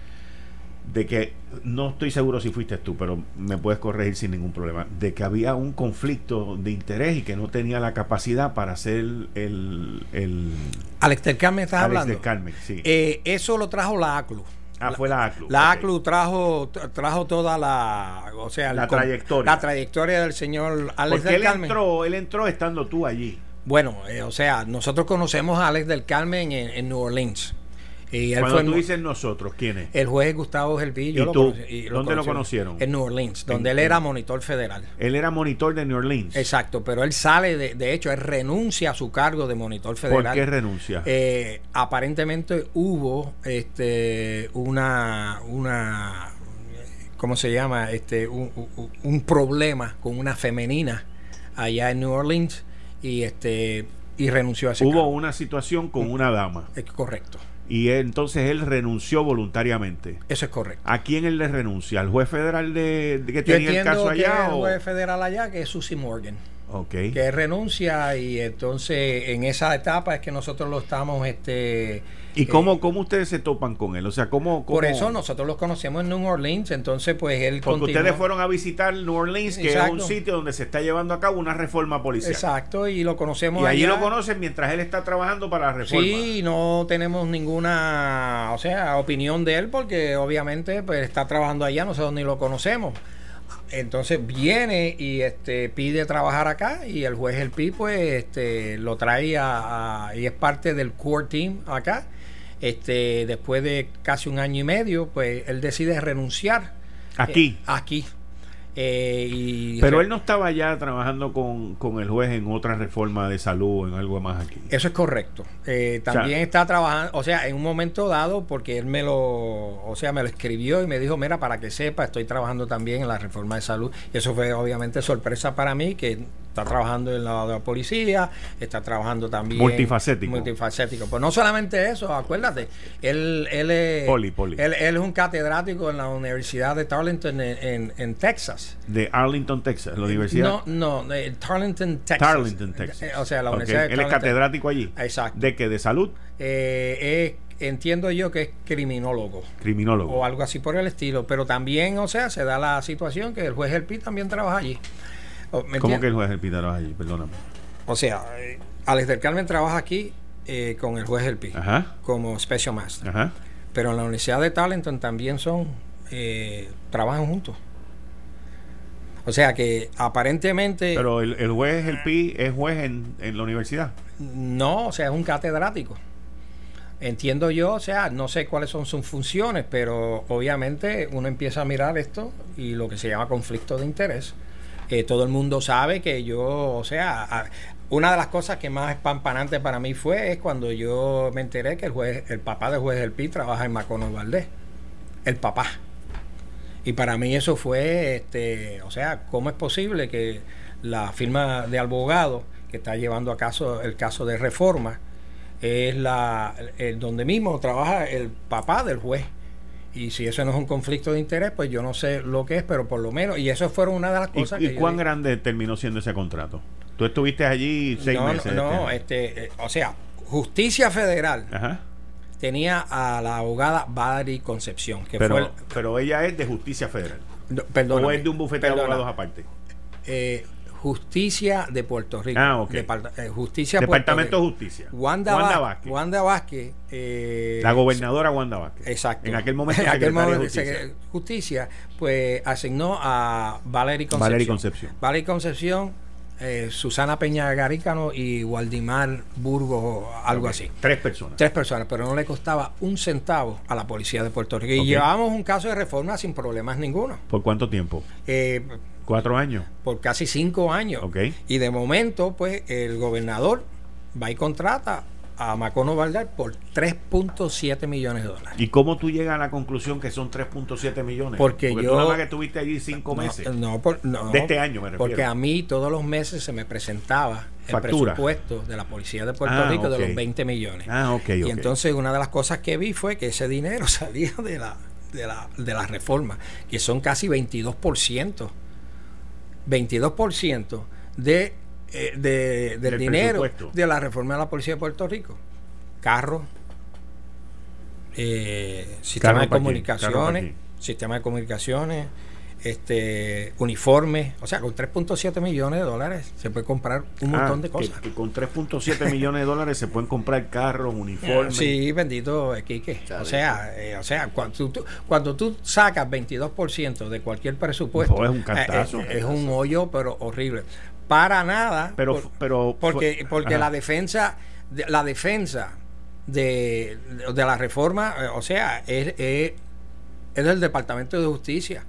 de que, no estoy seguro si fuiste tú, pero me puedes corregir sin ningún problema, de que había un conflicto de interés y que no tenía la capacidad para hacer el... el Alex del Carmen estás Alex Del Carmen, sí. Eh, eso lo trajo la ACLU. Ah, fue la ACLU. La ACLU trajo, trajo toda la, o sea, la trayectoria. La trayectoria del señor Alex del él Entró, él entró estando tú allí. Bueno, eh, o sea, nosotros conocemos a Alex del Carmen en New Orleans. Y Cuando tú dices nosotros, ¿quién es? El juez Gustavo Gelpi. ¿Y tú? ¿Dónde lo conocieron? En New Orleans, donde él era monitor federal. Él era monitor de New Orleans. Exacto, pero él sale, de, de hecho, él renuncia a su cargo de monitor federal. ¿Por qué renuncia? Eh, aparentemente hubo este una, una ¿cómo se llama? Este, un, un, problema con una femenina allá en New Orleans y este y renunció a ese Hubo una situación con una dama. Es correcto y entonces él renunció voluntariamente. Eso es correcto. ¿A quién él le renuncia? ¿Al juez federal de, que tenía el caso allá? el juez federal allá, que es Susie Morgan. Okay. Que renuncia y entonces en esa etapa es que nosotros lo estamos este ¿Y cómo, eh, cómo ustedes se topan con él? O sea, ¿cómo, Por eso nosotros los conocemos en New Orleans, entonces pues él Porque ustedes fueron a visitar New Orleans, que es un sitio donde se está llevando a cabo una reforma policial. Exacto, y lo conocemos Y allí lo conocen mientras él está trabajando para la reforma. Sí, no tenemos ninguna, o sea, opinión de él porque obviamente pues está trabajando allá, nosotros ni lo conocemos entonces viene y este pide trabajar acá y el juez El Pi pues este lo trae a, y es parte del core team acá. Este después de casi un año y medio pues él decide renunciar. Aquí. Eh, aquí eh, Pero él no estaba ya trabajando con, con, el juez en otra reforma de salud o en algo más aquí. Eso es correcto. Eh, también está trabajando, o sea, en un momento dado, porque él me lo, o sea, me lo escribió y me dijo, mira, para que sepa, estoy trabajando también en la reforma de salud. Y eso fue obviamente sorpresa para mí, que está trabajando en la, de la policía, está trabajando también... Multifacético. Multifacético. Pues no solamente eso, acuérdate, él, él es... Poli, poli. Él, es un catedrático en la Universidad de Tarleton en, en, Texas. De Arlington, Texas, la universidad. No, no, de Tarleton, Texas. Tarleton, Texas. O sea, la Universidad de Él es catedrático allí. Exacto. ¿De qué? ¿De salud? Eh, entiendo yo que es criminólogo. Criminólogo. O algo así por el estilo. Pero también, o sea, se da la situación que el juez El Pi también trabaja allí. ¿Cómo que el juez El Pi trabaja allí? Perdóname. O sea, eh, Alex del Carmen trabaja aquí eh, con el juez El Pi. Como Special Master. Ajá. Pero en la Universidad de Talenton también son. Eh, trabajan juntos. O sea que aparentemente. Pero el, el juez El Pi es juez en, en la universidad. No, o sea, es un catedrático. Entiendo yo, o sea, no sé cuáles son sus funciones, pero obviamente uno empieza a mirar esto y lo que se llama conflicto de interés. Eh, todo el mundo sabe que yo, o sea, una de las cosas que más espampanante para mí fue es cuando yo me enteré que el juez, el papá del juez del PI trabaja en Macono Valdés. El papá. Y para mí eso fue, este, o sea, ¿cómo es posible que la firma de abogado que está llevando a caso el caso de reforma es la donde mismo trabaja el papá del juez? Y si eso no es un conflicto de interés, pues yo no sé lo que es, pero por lo menos, y eso fueron una de las cosas ¿Y, que. ¿Y cuán grande terminó siendo ese contrato? Tú estuviste allí seis meses. No, este, este eh, o sea, Justicia Federal tenía a la abogada Valerie Concepción, que pero, fue. pero ella es de Justicia Federal. perdón. ¿O es de un bufete de abogados aparte? Eh, Justicia de Puerto Rico. Ah, ok. Depart- eh, Justicia Departamento de. Justicia. Wanda, Wanda Vá- Vázquez. Wanda Vázquez. eh, La gobernadora Wanda Vázquez. Exacto. En aquel momento, En aquel momento, Justicia. Justicia, pues asignó a Valery Concepción. Valery Concepción. Valery Concepción, eh, Susana Peña Garícano y Waldimar Burgos, algo así. Tres personas. Tres personas, pero no le costaba un centavo a la policía de Puerto Rico. Y llevábamos un caso de reforma sin problemas ninguno. ¿Por cuánto tiempo? Eh, ¿Cuatro años? por casi cinco años. Y de momento, pues, el gobernador va y contrata a Macono Valdar por 3.7 millones de dólares. ¿Y cómo tú llegas a la conclusión que son 3.7 millones? Porque tú yo- nada más que estuviste allí cinco meses. No, por- no, De este año, me refiero. Porque a mí todos los meses se me presentaba el Factura. presupuesto de la policía de Puerto Ah, Rico de los 20 millones. Ah, ok, Y entonces una de las cosas que vi fue que ese dinero salía de la, de la, de la reforma, que son casi 22%. 22% de, eh, de, del Del dinero de la reforma de la policía de Puerto Rico. Carros, eh, sistema ¿Carro de comunicaciones, ¿Carro para quién? sistema de comunicaciones, este uniformes, o sea, con 3.7 millones de dólares se puede comprar un Ah, montón de que- cosas. que con 3.7 millones de dólares se pueden comprar carros, uniformes. Sí, bendito eh, Quique. O sea, eh, o sea cuando, tú, cuando tú sacas 22% de cualquier presupuesto, es un cantazo. eh, eh, es un hoyo, pero horrible. Para nada. Pero- por- pero- porque porque Ajá. la defensa de- la defensa de, de la reforma, eh, o sea, es, es, es del Departamento de Justicia.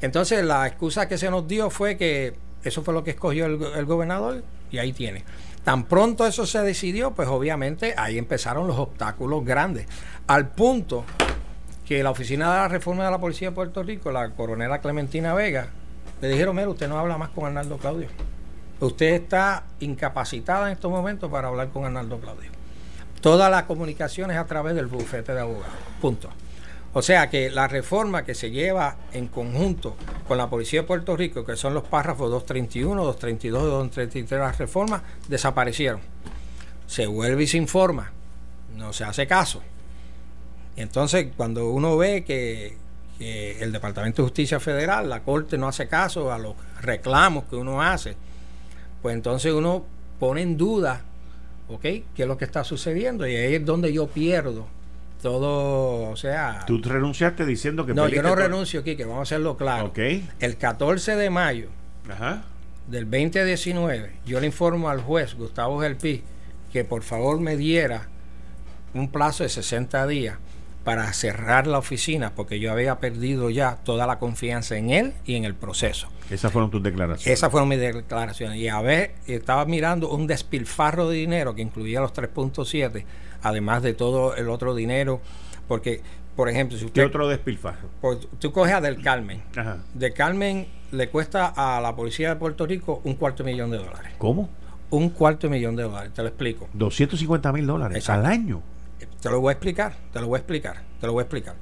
Entonces, la excusa que se nos dio fue que eso fue lo que escogió el, go- el gobernador y ahí tiene. Tan pronto eso se decidió, pues obviamente ahí empezaron los obstáculos grandes. Al punto que la oficina de la reforma de la Policía de Puerto Rico, la coronela Clementina Vega, le dijeron, mira, usted no habla más con Arnaldo Claudio. Usted está incapacitada en estos momentos para hablar con Arnaldo Claudio. Todas las comunicaciones a través del bufete de abogados. Punto. O sea que la reforma que se lleva en conjunto con la Policía de Puerto Rico, que son los párrafos 231, 232 y 233 de la reforma, desaparecieron. Se vuelve y se informa. No se hace caso. Entonces, cuando uno ve que, que el Departamento de Justicia Federal, la Corte no hace caso a los reclamos que uno hace, pues entonces uno pone en duda, ¿ok? ¿Qué es lo que está sucediendo? Y ahí es donde yo pierdo todo, o sea... Tú renunciaste diciendo que no, yo no todo. renuncio, Quique, vamos a hacerlo claro. Ok. El 14 de mayo Ajá. del 2019, yo le informo al juez Gustavo Gelpi que por favor me diera un plazo de 60 días para cerrar la oficina porque yo había perdido ya toda la confianza en él y en el proceso. Esas fueron tus declaraciones. Esas fueron mis declaraciones. Y a ver, estaba mirando un despilfarro de dinero que incluía los 3.7, además de todo el otro dinero, porque, por ejemplo, si ¿Qué usted... otro despilfarro? pues, tú coges a Del Carmen. Ajá. Del Carmen le cuesta a la policía de Puerto Rico un cuarto millón de dólares. ¿Cómo? Un cuarto de millón de dólares, te lo explico. 250 mil dólares Exacto. al año. Te lo voy a explicar, te lo voy a explicar, te lo voy a explicar.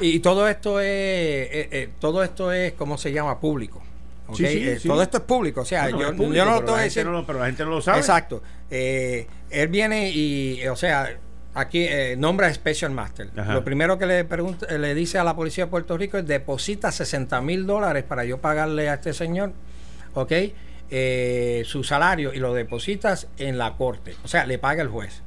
Y, y todo esto es, eh, eh, todo esto es, ¿cómo se llama? Público. ¿Ok? Sí, sí, Eh, sí. Todo esto es público, o sea, Bueno, yo, es público, yo no lo tengo que decir. no lo- pero la gente no lo sabe. Exacto. Eh, él viene y, o sea, aquí eh, nombra Special Master. Ajá. Lo primero que le pregunta, le dice a la policía de Puerto Rico es deposita 60 mil dólares para yo pagarle a este señor, ¿ok? Su salario y lo depositas en la corte. O sea, le paga el juez.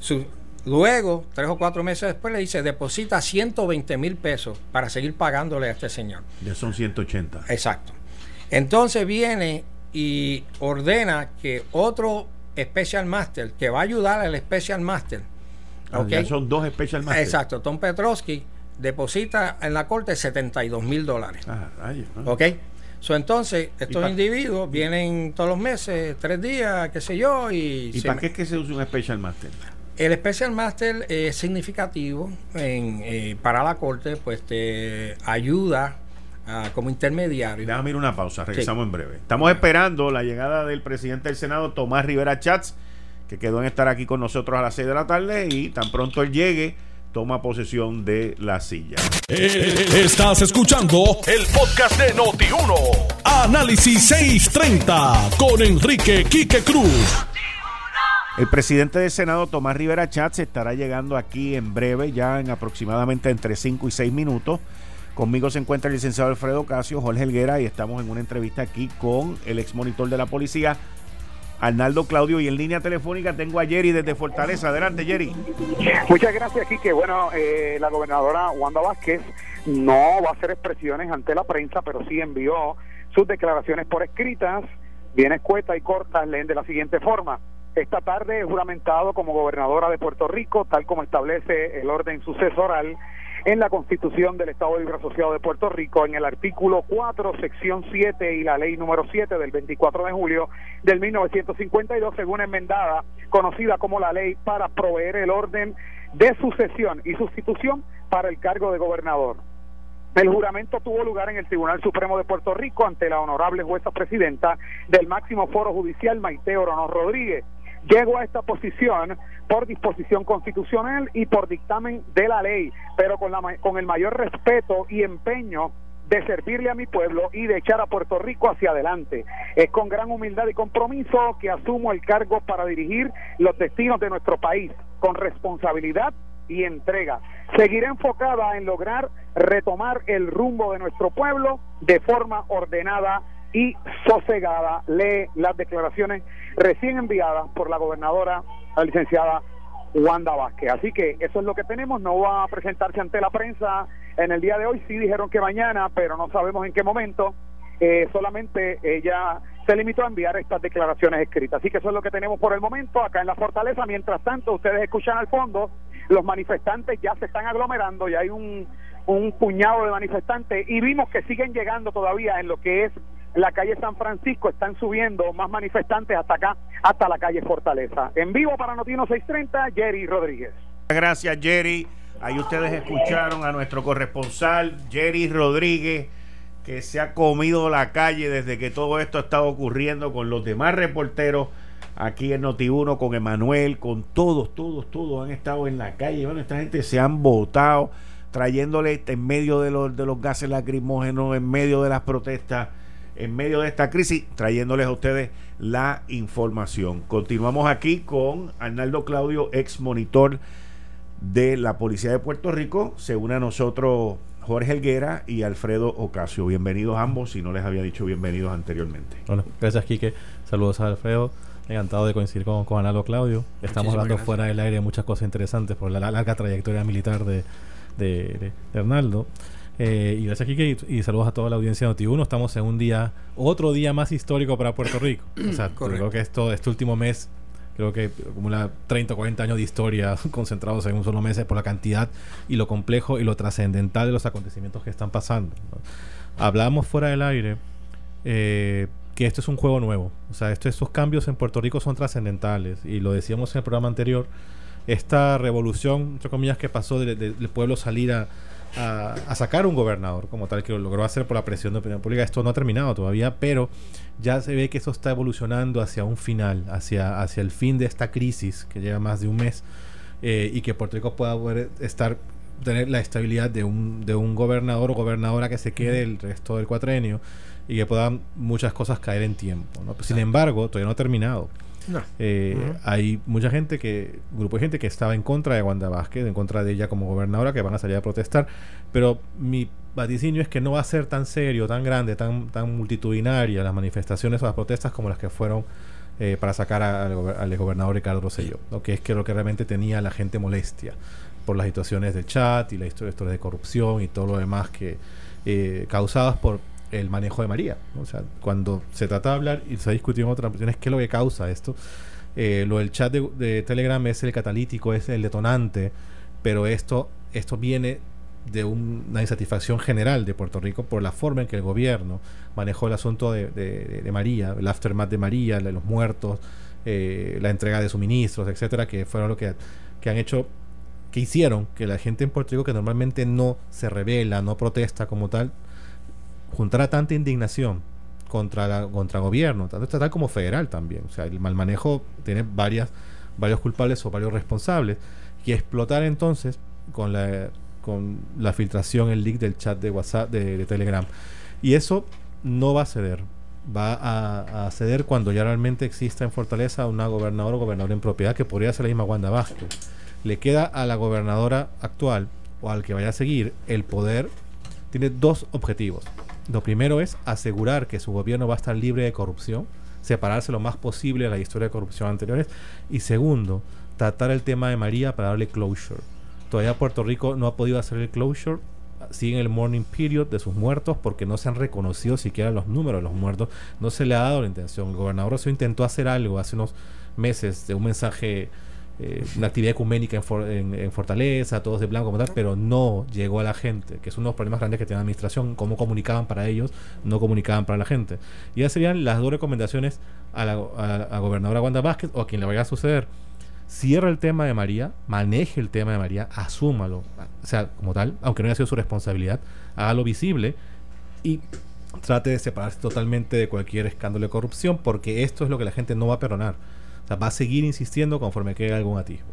Su- luego, tres o cuatro meses después, le dice deposita 120 mil pesos para seguir pagándole a este señor. Ya son 180. Exacto. Entonces viene y ordena que otro Special Master, que va a ayudar al Special Master, Ah. Ya son dos Special Masters. Exacto, Tom Petrovsky deposita en la corte 72 mil dólares. Ah, rayos. ¿Ok? So, entonces, estos individuos vienen todos los meses, tres días, qué sé yo, y, ¿Y para qué es que se usa un Special Master? El Special Master es significativo en, eh, para la corte, pues te ayuda ah, como intermediario. Déjame ir una pausa, regresamos en breve. Estamos esperando la llegada del presidente del Senado, Tomás Rivera Chats, que quedó en estar aquí con nosotros a las 6 de la tarde y tan pronto él llegue, toma posesión de la silla. Eh, Estás escuchando el podcast de Noti1. Análisis 630 con Enrique Quique Cruz. El presidente del Senado, Tomás Rivera Chats, estará llegando aquí en breve, ya en aproximadamente entre 5 y 6 minutos, Conmigo se encuentra el licenciado Alfredo Casio, Jorge Helguera, y estamos en una entrevista aquí con el ex monitor de la policía, Arnaldo Claudio. Y en línea telefónica tengo a Jerry desde Fortaleza. Adelante, Jerry. Muchas gracias, Quique. Bueno, eh, la gobernadora Wanda Vázquez no va a hacer expresiones ante la prensa, pero sí envió sus declaraciones por escritas, bien escuetas y cortas, leen de la siguiente forma. Esta tarde he juramentado como gobernadora de Puerto Rico, tal como establece el orden sucesoral en la Constitución del Estado Libre Asociado de Puerto Rico, en el artículo 4, sección 7 y la ley número 7 del 24 de julio del 1952, según enmendada, conocida como la ley para proveer el orden de sucesión y sustitución para el cargo de gobernador. El juramento tuvo lugar en el Tribunal Supremo de Puerto Rico ante la honorable jueza presidenta del máximo foro judicial, Maite Orono Rodríguez. Llego a esta posición por disposición constitucional y por dictamen de la ley, pero con, la, con el mayor respeto y empeño de servirle a mi pueblo y de echar a Puerto Rico hacia adelante. Es con gran humildad y compromiso que asumo el cargo para dirigir los destinos de nuestro país, con responsabilidad y entrega. Seguiré enfocada en lograr retomar el rumbo de nuestro pueblo de forma ordenada y sosegada. Lee las declaraciones recién enviadas por la gobernadora, la licenciada Wanda Vázquez. Así que eso es lo que tenemos. No va a presentarse ante la prensa en el día de hoy. Sí dijeron que mañana, pero no sabemos en qué momento. Eh, solamente ella se limitó a enviar estas declaraciones escritas. Así que eso es lo que tenemos por el momento acá en la fortaleza. Mientras tanto, ustedes escuchan al fondo, los manifestantes ya se están aglomerando, y hay un, un puñado de manifestantes y vimos que siguen llegando todavía en lo que es la calle San Francisco, están subiendo más manifestantes hasta acá, hasta la calle Fortaleza. En vivo para Notino 630, Jerry Rodríguez. Gracias, Jerry. Ahí ustedes escucharon a nuestro corresponsal, Jerry Rodríguez, que se ha comido la calle desde que todo esto ha estado ocurriendo con los demás reporteros aquí en Noti1, con Emanuel, con todos, todos, todos han estado en la calle. Bueno, esta gente se han votado trayéndole en medio de los, de los gases lacrimógenos, en medio de las protestas en medio de esta crisis, trayéndoles a ustedes la información. Continuamos aquí con Arnaldo Claudio, ex monitor de la Policía de Puerto Rico. Se une a nosotros Jorge Helguera y Alfredo Ocasio. Bienvenidos ambos, si no les había dicho bienvenidos anteriormente. Bueno, gracias Quique. Saludos a Alfredo. Encantado de coincidir con, con Arnaldo Claudio. Estamos hablando fuera del aire de muchas cosas interesantes por la, larga trayectoria militar de, de, de Arnaldo. Eh, y gracias, Kike, y, saludos a toda la audiencia de Noti1. Estamos en un día, otro día más histórico para Puerto Rico. o sea, creo que esto, este último mes, creo que acumula 30 o 40 años de historia concentrados en un solo mes por la cantidad y lo complejo y lo trascendental de los acontecimientos que están pasando. Hablamos fuera del aire eh, que esto es un juego nuevo. O sea, esto, estos cambios en Puerto Rico son trascendentales. Y lo decíamos en el programa anterior. Esta revolución, entre comillas, que pasó del pueblo salir a a, sacar un gobernador como tal, que lo logró hacer por la presión de opinión pública. Esto no ha terminado todavía, pero ya se ve que esto está evolucionando hacia un final, hacia, hacia el fin de esta crisis que lleva más de un mes eh, y que Puerto Rico pueda poder estar tener la estabilidad de un, de un gobernador o gobernadora que se quede el resto del cuatrenio y que puedan muchas cosas caer en tiempo. Sin embargo, todavía no ha terminado. Eh, hay mucha gente que, grupo de gente que estaba en contra de Wanda Vázquez, en contra de ella como gobernadora, que van a salir a protestar. Pero mi vaticinio es que no va a ser tan serio, tan grande, tan, tan multitudinaria las manifestaciones o las protestas como las que fueron eh, para sacar al, gobernador Ricardo Rosselló, que es que lo que realmente tenía la gente molestia por las situaciones del chat y las historias de corrupción y todo lo demás que eh, causadas por el manejo de María. O sea, cuando se trata de hablar y se ha discutido en otras ocasiones qué es lo que causa esto, eh, lo del chat de, Telegram es el catalítico, es el detonante, pero esto, esto viene de una insatisfacción general de Puerto Rico por la forma en que el gobierno manejó el asunto de, María, el aftermath de María, de los muertos, eh, la entrega de suministros, etcétera, que fueron lo que, que han hecho que hicieron que la gente en Puerto Rico que normalmente no se revela, no protesta como tal, juntara tanta indignación contra la, contra gobierno, tanto estatal como federal también. O sea, el mal manejo tiene varias, varios culpables o varios responsables. Y explotar entonces con la, con la filtración, el leak del chat de WhatsApp, de, Telegram. Y eso no va a ceder. Va a, ceder cuando ya realmente exista en Fortaleza una gobernadora o gobernador en propiedad que podría ser la misma Wanda Vázquez. Le queda a la gobernadora actual o al que vaya a seguir el poder tiene dos objetivos. Lo primero es asegurar que su gobierno va a estar libre de corrupción, separarse lo más posible de la historia de corrupción anteriores. Y segundo, tratar el tema de María para darle closure. Todavía Puerto Rico no ha podido hacer el closure. Siguen el morning period de sus muertos porque no se han reconocido siquiera los números de los muertos. No se le ha dado la intención. El gobernador Rocío intentó hacer algo hace unos meses de un mensaje eh, una actividad ecuménica en, Fortaleza, todos de blanco como tal, pero no llegó a la gente, que es uno de los problemas grandes que tiene la administración, cómo comunicaban para ellos, no comunicaban para la gente. Y ya serían las dos recomendaciones a la, a gobernadora Wanda Vázquez o a quien le vaya a suceder. Cierra el tema de María, maneje el tema de María, asúmalo, o sea, como tal, aunque no haya sido su responsabilidad, hágalo visible y trate de separarse totalmente de cualquier escándalo de corrupción, porque esto es lo que la gente no va a perdonar va a seguir insistiendo conforme quede algún atisbo.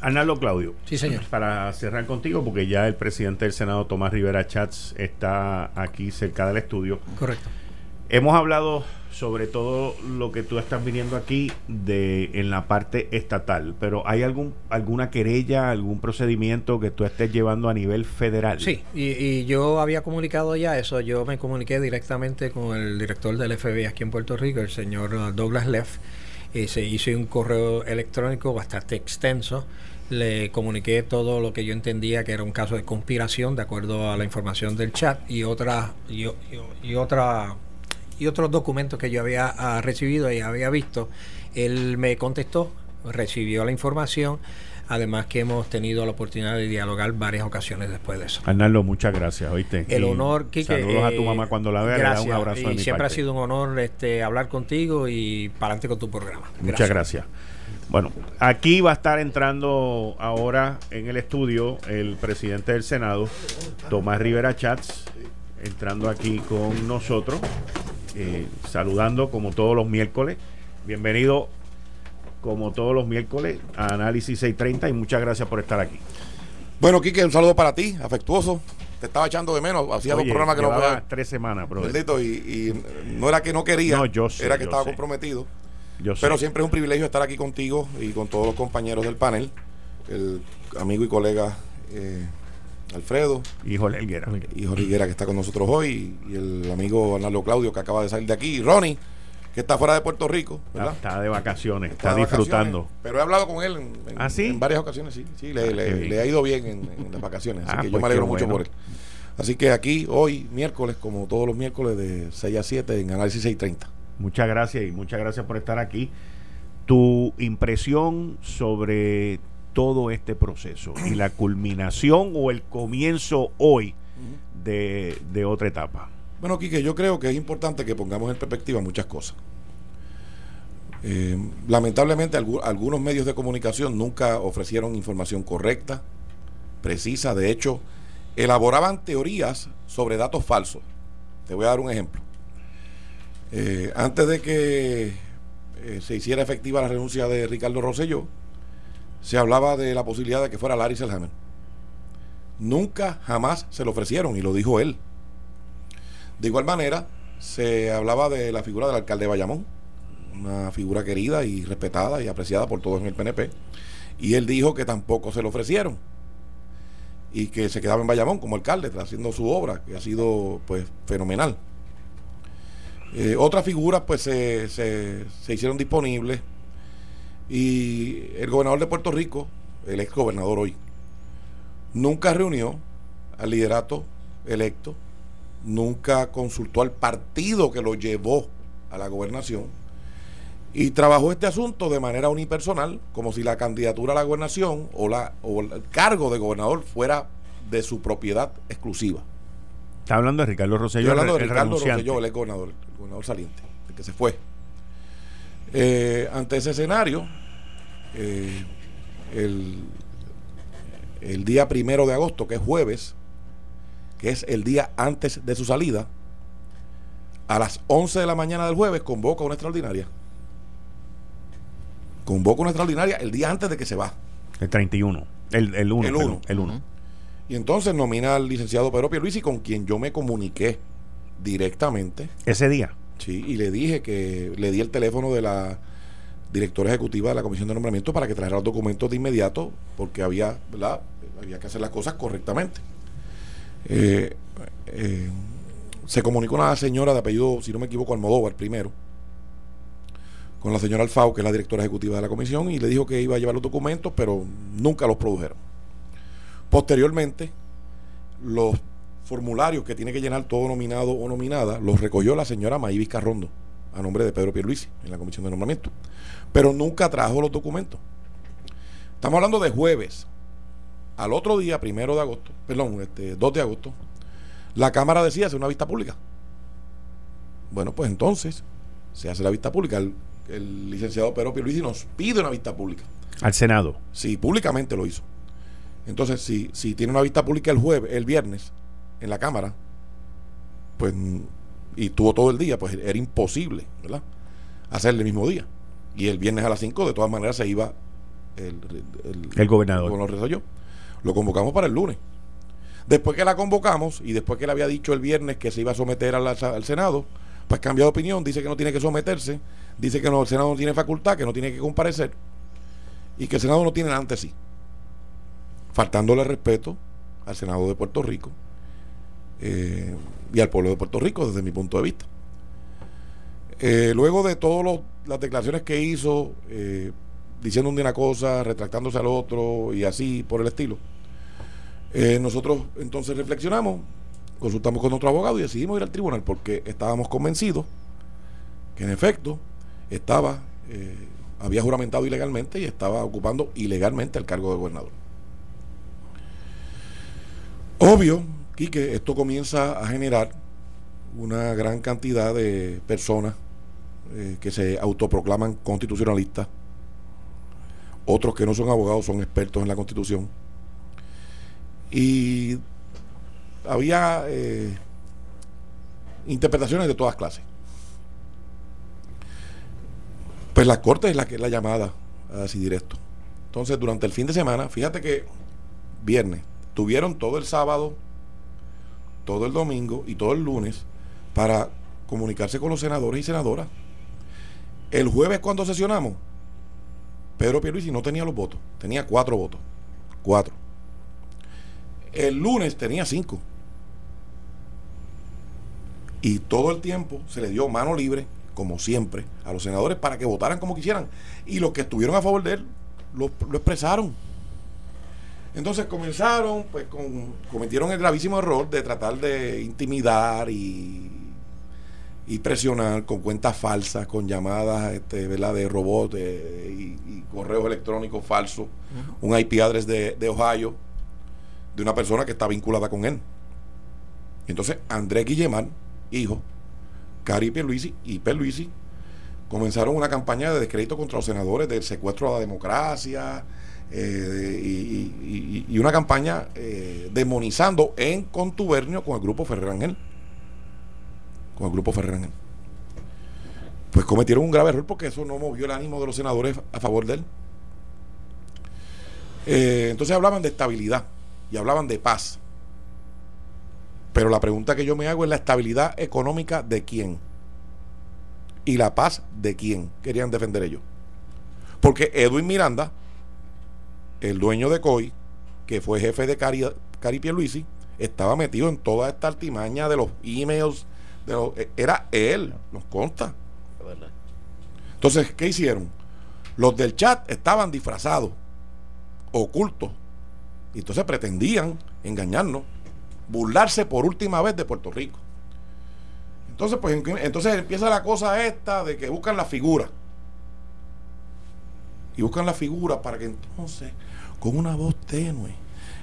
Arnaldo Claudio. Sí, señor. Para cerrar contigo, porque ya el presidente del Senado, Tomás Rivera Chats, está aquí cerca del estudio. Correcto. Hemos hablado sobre todo lo que tú estás viniendo aquí de en la parte estatal, pero ¿hay algún alguna querella, algún procedimiento que tú estés llevando a nivel federal? Sí, y, y yo había comunicado ya eso, yo me comuniqué directamente con el director del FBI aquí en Puerto Rico, el señor Douglas Leff, eh, se hizo un correo electrónico bastante extenso. Le comuniqué todo lo que yo entendía que era un caso de conspiración de acuerdo a la información del chat y otra y, otra y otros documentos que yo había ah, recibido y había visto. Él me contestó, recibió la información Además que hemos tenido la oportunidad de dialogar varias ocasiones después de eso. Arnaldo, muchas gracias, ¿oíste? El honor, Kike, Saludos a tu mamá eh, cuando la vea, gracias, le da un abrazo y siempre ha sido un honor este, hablar contigo y para adelante con tu programa. Muchas gracias. Bueno, aquí va a estar entrando ahora en el estudio el presidente del Senado, Tomás Rivera Chats, entrando aquí con nosotros, eh, saludando como todos los miércoles. Bienvenido como todos los miércoles, a Análisis 630 y muchas gracias por estar aquí. Bueno, Quique, un saludo para ti, afectuoso. Te estaba echando de menos, hacía dos programas que no podía. tres semanas, bro. y, y, no era que no quería, era que estaba comprometido. Yo Pero siempre es un privilegio estar aquí contigo y con todos los compañeros del panel, el amigo y colega eh, Alfredo. Y Jorge Higuera. Y Jorge Higuera que está con nosotros hoy, y el amigo Arnaldo Claudio que acaba de salir de aquí, y Ronnie que está fuera de Puerto Rico, ¿verdad? Está de vacaciones, está, disfrutando. pero he hablado con él en, ¿Ah, varias ocasiones, sí, sí, le, ah, ha ido bien en, las vacaciones, así ah, que yo pues me alegro mucho por él. Así que aquí, hoy, miércoles, como todos los miércoles, de 6 a 7 en Análisis 630. Muchas gracias y muchas gracias por estar aquí. Tu impresión sobre todo este proceso y la culminación o el comienzo hoy de, de otra etapa. Bueno, Quique, yo creo que es importante que pongamos en perspectiva muchas cosas. Eh, lamentablemente algunos medios de comunicación nunca ofrecieron información correcta, precisa, de hecho, elaboraban teorías sobre datos falsos. Te voy a dar un ejemplo. Eh, antes de que eh, se hiciera efectiva la renuncia de Ricardo Rosselló, se hablaba de la posibilidad de que fuera Larry Selhammer. Nunca, jamás se lo ofrecieron y lo dijo él. De igual manera, se hablaba de la figura del alcalde de Bayamón, una figura querida y respetada y apreciada por todos en el PNP, y él dijo que tampoco se lo ofrecieron y que se quedaba en Bayamón como alcalde haciendo su obra, que ha sido pues fenomenal. Eh, otras figuras pues se, se, se hicieron disponibles y el gobernador de Puerto Rico, el ex gobernador hoy, nunca reunió al liderato electo nunca consultó al partido que lo llevó a la gobernación y trabajó este asunto de manera unipersonal, como si la candidatura a la gobernación o, la, o el cargo de gobernador fuera de su propiedad exclusiva. Está hablando de Ricardo Rosselló. Estoy hablando de Ricardo Rosselló, el gobernador, el gobernador saliente, el que se fue. Eh, ante ese escenario, eh, el, el día primero de agosto, que es jueves, que es el día antes de su salida, a las 11 de la mañana del jueves convoca una extraordinaria. Convoca una extraordinaria el día antes de que se va. El 31. El, el 1. El 1. El 1. Y entonces nomina al licenciado Pedro Pierluisi con quien yo me comuniqué directamente. Ese día. Sí, y le dije que le di el teléfono de la directora ejecutiva de la Comisión de Nombramiento para que trajera los documentos de inmediato porque había, ¿verdad? había que hacer las cosas correctamente. Eh, eh, se comunicó una señora de apellido, si no me equivoco, Almodóvar primero, con la señora Alfao, que es la directora ejecutiva de la comisión, y le dijo que iba a llevar los documentos, pero nunca los produjeron. Posteriormente, los formularios que tiene que llenar todo nominado o nominada los recogió la señora Maívis Carrondo a nombre de Pedro Pierluisi en la comisión de nombramiento, pero nunca trajo los documentos. Estamos hablando de jueves. Al otro día, primero de agosto, perdón, este, 2 de agosto, la Cámara decía hacer una vista pública. Bueno, pues entonces se hace la vista pública. El, el licenciado Pedro Pierluisi nos pide una vista pública. Al Senado. Sí, públicamente lo hizo. Entonces, si, si tiene una vista pública el jueves, el viernes, en la Cámara, pues, y tuvo todo el día, pues era imposible, ¿verdad? Hacerle el mismo día. Y el viernes a las 5, de todas maneras, se iba el, el, gobernador. El gobernador Lo convocamos para el lunes. Después que la convocamos y después que le había dicho el viernes que se iba a someter al Senado, pues cambia de opinión, dice que no tiene que someterse, dice que el Senado no tiene facultad, que no tiene que comparecer y que el Senado no tiene nada ante sí. Faltándole respeto al Senado de Puerto Rico eh, y al pueblo de Puerto Rico desde mi punto de vista. Eh, luego de todas las declaraciones que hizo, eh, diciendo una cosa, retractándose al otro y así por el estilo, nosotros entonces reflexionamos, consultamos con nuestro abogado y decidimos ir al tribunal porque estábamos convencidos que en efecto estaba, había juramentado ilegalmente y estaba ocupando ilegalmente el cargo de gobernador. Obvio que esto comienza a generar una gran cantidad de personas eh, que se autoproclaman constitucionalistas, otros que no son abogados son expertos en la constitución. Y había eh, interpretaciones de todas clases. Pues la corte es la que es la llamada a decidir esto. Entonces, durante el fin de semana, fíjate que viernes, tuvieron todo el sábado todo el domingo y todo el lunes para comunicarse con los senadores y senadoras. El jueves cuando sesionamos, Pedro Pierluisi no tenía los votos, tenía cuatro votos, cuatro. El lunes tenía cinco. Y todo el tiempo se le dio mano libre, como siempre, a los senadores para que votaran como quisieran. Y los que estuvieron a favor de él lo, lo expresaron. Entonces comenzaron, pues cometieron el gravísimo error de tratar de intimidar y, y presionar con cuentas falsas, con llamadas este, ¿verdad? de robots y, correos electrónicos falsos, un IP address de, Ohio de una persona que está vinculada con él. Entonces Andrés Guillemán, hijo, Cari Pierluisi y Pierluisi comenzaron una campaña de descrédito contra los senadores del secuestro a la democracia, eh, y, una campaña eh, demonizando en contubernio con el grupo Ferrer Ángel. Con el grupo Ferrer Ángel. Pues cometieron un grave error porque eso no movió el ánimo de los senadores a favor de él. Eh, entonces hablaban de estabilidad y hablaban de paz. Pero la pregunta que yo me hago es la estabilidad económica de quién y la paz de quién querían defender ellos. Porque Edwin Miranda el dueño de COI, que fue jefe de Cari, Cari Luisi, estaba metido en toda esta artimaña de los emails. De e, era él, nos consta. Entonces, ¿qué hicieron? Los del chat estaban disfrazados, ocultos. Y entonces pretendían engañarnos, burlarse por última vez de Puerto Rico. Entonces, pues entonces empieza la cosa esta de que buscan la figura. Y buscan la figura para que entonces con una voz tenue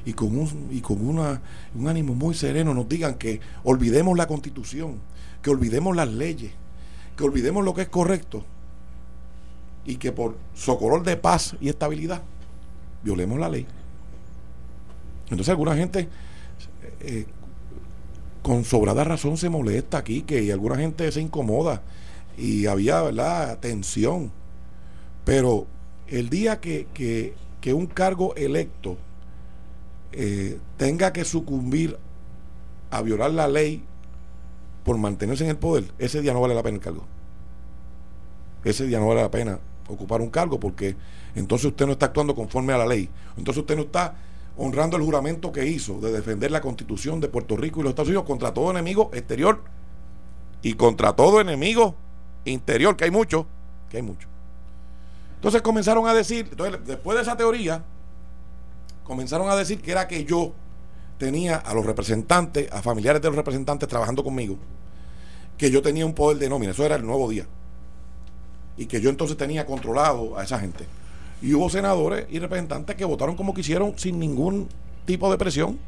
y con, un, y con una, un ánimo muy sereno nos digan que olvidemos la constitución, que olvidemos las leyes, que olvidemos lo que es correcto y que por socorro de paz y estabilidad violemos la ley. Entonces alguna gente eh, con sobrada razón se molesta aquí, que alguna gente se incomoda y había ¿verdad? tensión. Pero el día que, que que un cargo electo eh, tenga que sucumbir a violar la ley por mantenerse en el poder, ese día no vale la pena el cargo. Ese día no vale la pena ocupar un cargo porque entonces usted no está actuando conforme a la ley. Entonces usted no está honrando el juramento que hizo de defender la constitución de Puerto Rico y los Estados Unidos contra todo enemigo exterior y contra todo enemigo interior, que hay mucho, que hay mucho. Entonces comenzaron a decir, entonces, después de esa teoría, comenzaron a decir que era que yo tenía a los representantes, a familiares de los representantes trabajando conmigo, que yo tenía un poder de nómina, eso era el nuevo día. Y que yo entonces tenía controlado a esa gente. Y hubo senadores y representantes que votaron como quisieron sin ningún tipo de presión.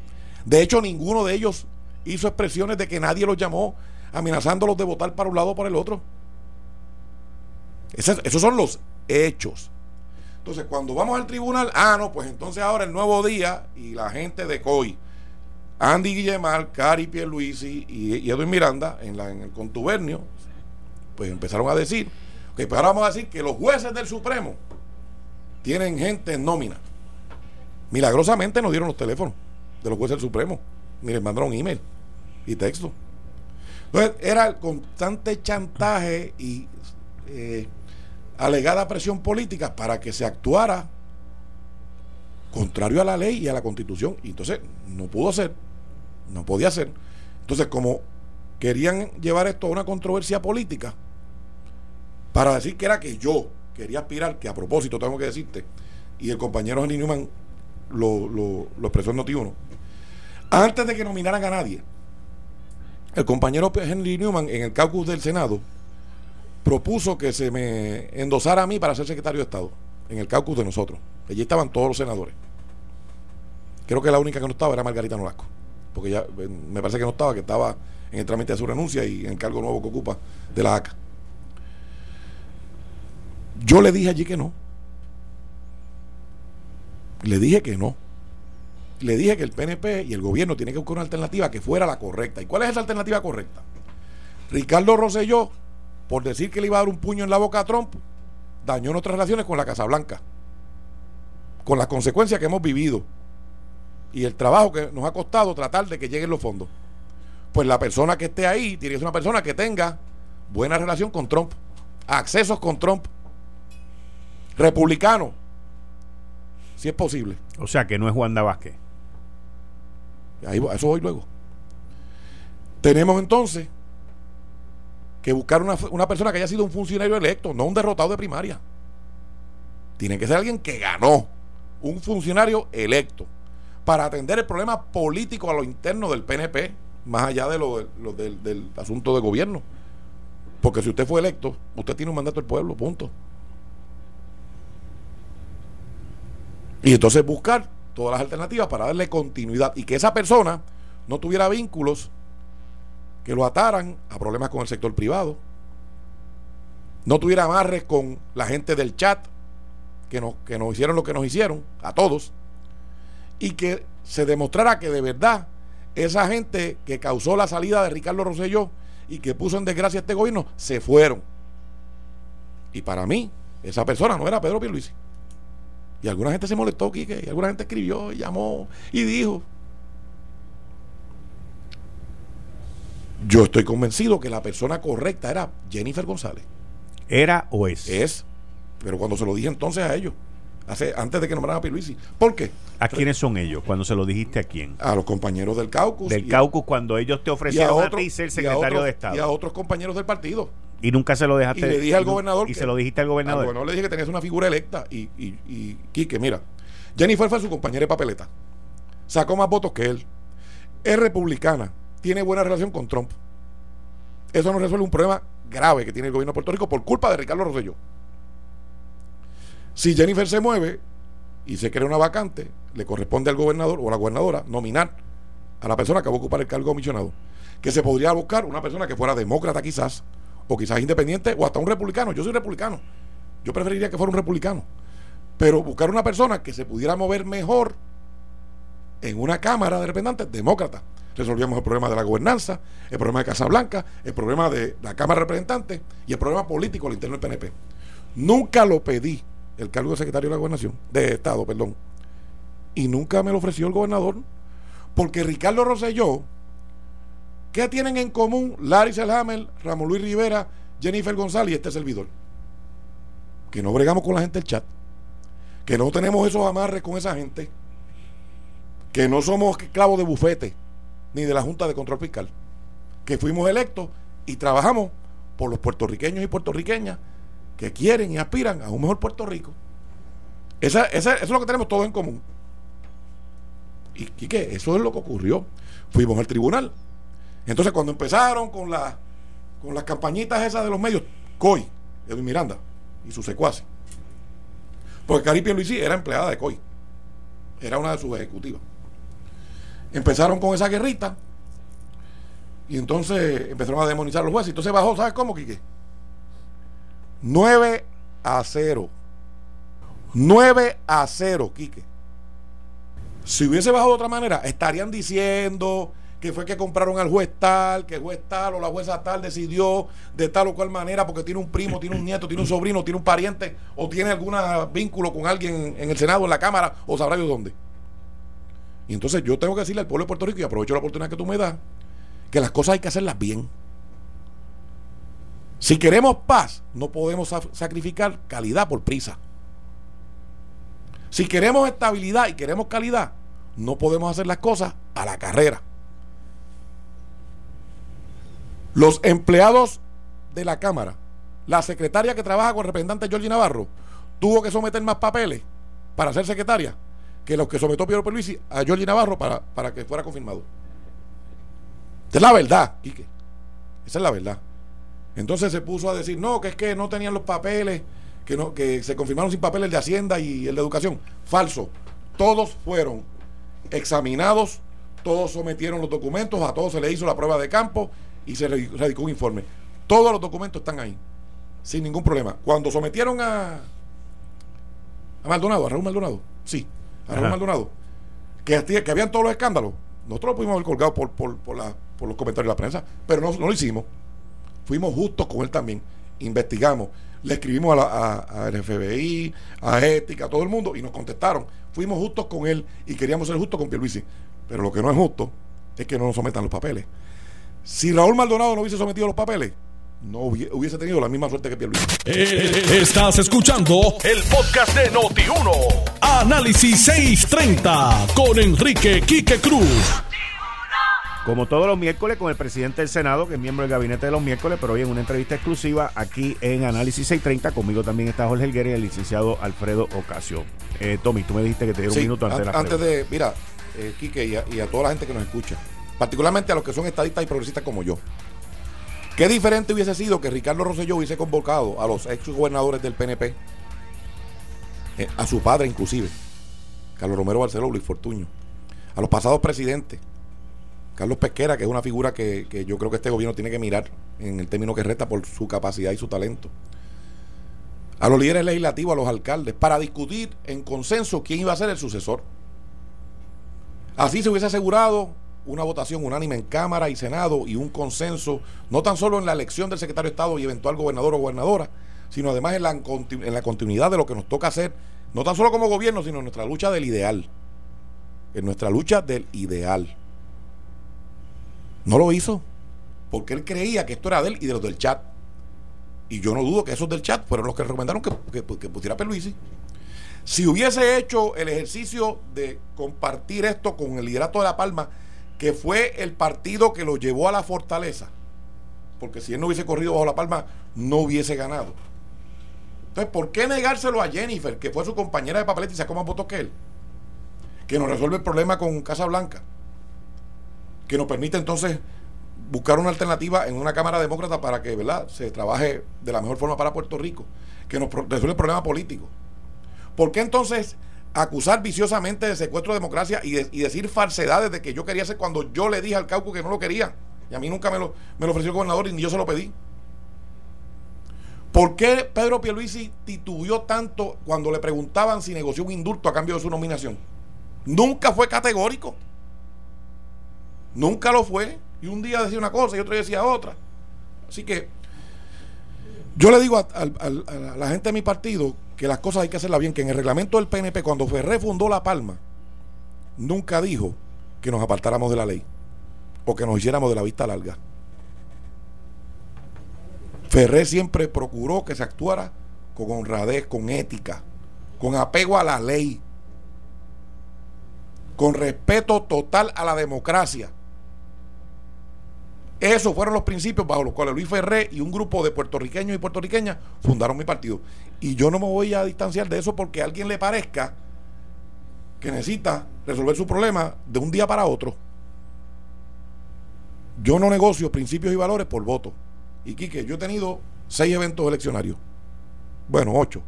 De hecho, ninguno de ellos hizo expresiones de que nadie los llamó amenazándolos de votar para un lado o para el otro. Esos, son los hechos. Entonces, cuando vamos al tribunal, ah, no, pues entonces ahora el nuevo día y la gente de COI, Andy Guillemar, Cari Pierluisi y, y Edwin Miranda en, el contubernio, pues empezaron a decir, que pues ahora vamos a decir que los jueces del Supremo tienen gente en nómina. Milagrosamente nos dieron los teléfonos de los jueces del Supremo. Miren, mandaron email y texto. Entonces, era el constante chantaje y eh, alegada presión política para que se actuara contrario a la ley y a la constitución. Y entonces no pudo ser, no podía ser. Entonces, como querían llevar esto a una controversia política, para decir que era que yo quería aspirar, que a propósito tengo que decirte, y el compañero Henry Newman lo, lo, lo expresó en Noti1, antes de que nominaran a nadie, el compañero Henry Newman en el caucus del Senado propuso que se me endosara a mí para ser secretario de Estado, en el caucus de nosotros. Allí estaban todos los senadores. Creo que la única que no estaba era Margarita Nolasco, porque ya eh, me parece que no estaba, que estaba en el trámite de su renuncia y en cargo nuevo que ocupa de la ACA. Yo le dije allí que no. Le dije que no. Le dije que el PNP y el gobierno tienen que buscar una alternativa que fuera la correcta. ¿Y cuál es esa alternativa correcta? Ricardo Rosselló, por decir que le iba a dar un puño en la boca a Trump, dañó nuestras relaciones con la Casa Blanca. Con las consecuencias que hemos vivido. Y el trabajo que nos ha costado tratar de que lleguen los fondos. Pues la persona que esté ahí tiene que ser una persona que tenga buena relación con Trump, accesos con Trump, republicano, si es posible. O sea que no es Juan Vázquez. Ahí, eso voy luego. Tenemos entonces que buscar una, una, persona que haya sido un funcionario electo, no un derrotado de primaria. Tiene que ser alguien que ganó, un funcionario electo, para atender el problema político a lo interno del PNP, más allá de lo, del, del asunto de gobierno. Porque si usted fue electo, usted tiene un mandato del pueblo, punto. Y entonces buscar todas las alternativas para darle continuidad y que esa persona no tuviera vínculos que lo ataran a problemas con el sector privado, no tuviera amarres con la gente del chat que nos, que nos hicieron lo que nos hicieron, a todos, y que se demostrara que de verdad esa gente que causó la salida de Ricardo Rosselló y que puso en desgracia a este gobierno, se fueron. Y para mí, esa persona no era Pedro Pierluisi. Y alguna gente se molestó, Quique, y alguna gente escribió, y llamó y dijo. Yo estoy convencido que la persona correcta era Jennifer González. ¿Era o es? Es. Pero cuando se lo dije entonces a ellos, hace, antes de que nombraran a Pierluisi. ¿Por qué? ¿A quiénes son ellos? Cuando se lo dijiste a quién? A los compañeros del caucus. Del caucus, cuando ellos te ofrecieron a, ti ser secretario de Estado. Y a otros compañeros del partido. Y nunca se lo dejaste. Y le dije al gobernador. Y se lo dijiste al gobernador. Al gobernador le dije que tenías una figura electa. Y, y, y Quique, mira, Jennifer fue su compañera de papeleta. Sacó más votos que él. Es republicana. Tiene buena relación con Trump. Eso no resuelve un problema grave que tiene el gobierno de Puerto Rico por culpa de Ricardo Rosselló. Si Jennifer se mueve y se crea una vacante, le corresponde al gobernador o a la gobernadora nominar a la persona que va a ocupar el cargo comisionado. Que se podría buscar una persona que fuera demócrata quizás, o quizás independiente, o hasta un republicano. Yo soy republicano. Yo preferiría que fuera un republicano. Pero buscar una persona que se pudiera mover mejor en una Cámara de Representantes demócrata. Resolvíamos el problema de la gobernanza, el problema de Casablanca, el problema de la Cámara de Representantes y el problema político al interno del PNP. Nunca lo pedí, el cargo de secretario de la gobernación, de Estado, perdón. Y nunca me lo ofreció el gobernador. Porque Ricardo Rosselló ¿Qué tienen en común Larry Selhammer, Ramón Luis Rivera, Jennifer González y este servidor? Que no bregamos con la gente del chat. Que no tenemos esos amarres con esa gente. que no somos clavos de bufete ni de la Junta de Control Fiscal, que fuimos electos y trabajamos por los puertorriqueños y puertorriqueñas que quieren y aspiran a un mejor Puerto Rico. Esa, eso es lo que tenemos todos en común. ¿Y, qué? Eso es lo que ocurrió. Fuimos al tribunal. Entonces, cuando empezaron con, la, con las campañitas esas de los medios, COI, Edwin Miranda y su secuaces. Porque Cari Luisi era empleada de COI. Era una de sus ejecutivas. Empezaron con esa guerrita. Y entonces empezaron a demonizar a los jueces. Entonces bajó, ¿sabes cómo, Quique? 9 a 0. 9 a 0, Quique. Si hubiese bajado de otra manera, estarían diciendo que fue que compraron al juez tal, que el juez tal o la jueza tal decidió de tal o cual manera porque tiene un primo, tiene un nieto, tiene un sobrino, tiene un pariente o tiene algún vínculo con alguien en el Senado, en la Cámara o sabrá yo dónde. Y entonces yo tengo que decirle al pueblo de Puerto Rico y aprovecho la oportunidad que tú me das, que las cosas hay que hacerlas bien. Si queremos paz, no podemos sacrificar calidad por prisa. Si queremos estabilidad y queremos calidad, no podemos hacer las cosas a la carrera. Los empleados de la Cámara, la secretaria que trabaja con el representante Georgie Navarro, tuvo que someter más papeles para ser secretaria que los que sometió Piero Perluisi a Georgie Navarro para, para que fuera confirmado. Esa es la verdad, Quique. Esa es la verdad. Entonces se puso a decir, no, que es que no tenían los papeles, que, no, que se confirmaron sin papeles de Hacienda y el de Educación. Falso. Todos fueron examinados, todos sometieron los documentos, a todos se les hizo la prueba de campo y se radicó un informe. Todos los documentos están ahí, sin ningún problema. Cuando sometieron a, a Maldonado, a Raúl Maldonado, sí, a Raúl Maldonado, que, que habían todos los escándalos, nosotros lo pudimos haber colgado por, por, por, por los comentarios de la prensa, pero no, no lo hicimos. Fuimos justos con él también. Investigamos. Le escribimos a, la, FBI, a Ética, a todo el mundo y nos contestaron. Fuimos justos con él y queríamos ser justos con Pierluisi. Pero lo que no es justo es que no nos sometan los papeles. Si Raúl Maldonado no hubiese sometido los papeles, no hubiese tenido la misma suerte que Pierluisi. Eh, estás escuchando el podcast de Noti1. Análisis 630 con Enrique Quique Cruz. Como todos los miércoles con el presidente del Senado, que es miembro del gabinete de los miércoles, pero hoy en una entrevista exclusiva aquí en Análisis 630. Conmigo también está Jorge Elguera y el licenciado Alfredo Ocasio. Eh, Tommy, tú me dijiste que te dieron un minuto antes de la Antes de, mira, eh, Quique y a, toda la gente que nos escucha, particularmente a los que son estadistas y progresistas como yo. ¿Qué diferente hubiese sido que Ricardo Rosselló hubiese convocado a los ex gobernadores del PNP, eh, a su padre inclusive, Carlos Romero Barceló, Luis Fortuño, a los pasados presidentes, Carlos Pesquera, que es una figura que, yo creo que este gobierno tiene que mirar en el término que resta por su capacidad y su talento. A los líderes legislativos, a los alcaldes, para discutir en consenso quién iba a ser el sucesor. Así se hubiese asegurado una votación unánime en Cámara y Senado y un consenso, no tan solo en la elección del secretario de Estado y eventual gobernador o gobernadora, sino además en la, en la continuidad de lo que nos toca hacer, no tan solo como gobierno, sino en nuestra lucha del ideal. En nuestra lucha del ideal. No lo hizo porque él creía que esto era de él y de los del chat. Y yo no dudo que esos del chat fueron los que recomendaron que, que, que pusiera Peluisi. Si hubiese hecho el ejercicio de compartir esto con el liderato de La Palma, que fue el partido que lo llevó a la fortaleza, porque si él no hubiese corrido bajo La Palma, no hubiese ganado. Entonces, ¿por qué negárselo a Jennifer, que fue su compañera de papeleta y sacó más votos que él? Que nos resuelve el problema con Casa Blanca que nos permite entonces buscar una alternativa en una Cámara Demócrata para que ¿verdad? se trabaje de la mejor forma para Puerto Rico, que nos resuelve el problema político. ¿Por qué entonces acusar viciosamente de secuestro de democracia y, decir falsedades de que yo quería hacer cuando yo le dije al Cauco que no lo quería? Y a mí nunca me lo, me lo ofreció el gobernador y ni yo se lo pedí. ¿Por qué Pedro Pierluisi titubió tanto cuando le preguntaban si negoció un indulto a cambio de su nominación? Nunca fue categórico. Nunca lo fue. Y un día decía una cosa y otro día decía otra. Así que yo le digo a, la gente de mi partido que las cosas hay que hacerlas bien, que en el reglamento del PNP, cuando Ferré fundó La Palma, nunca dijo que nos apartáramos de la ley o que nos hiciéramos de la vista larga. Ferré siempre procuró que se actuara con honradez, con ética, con apego a la ley. con respeto total a la democracia. Esos fueron los principios bajo los cuales Luis Ferré y un grupo de puertorriqueños y puertorriqueñas fundaron mi partido. Y yo no me voy a distanciar de eso porque a alguien le parezca que necesita resolver su problema de un día para otro. Yo no negocio principios y valores por voto. Y Quique, yo he tenido seis eventos eleccionarios. Bueno, ocho.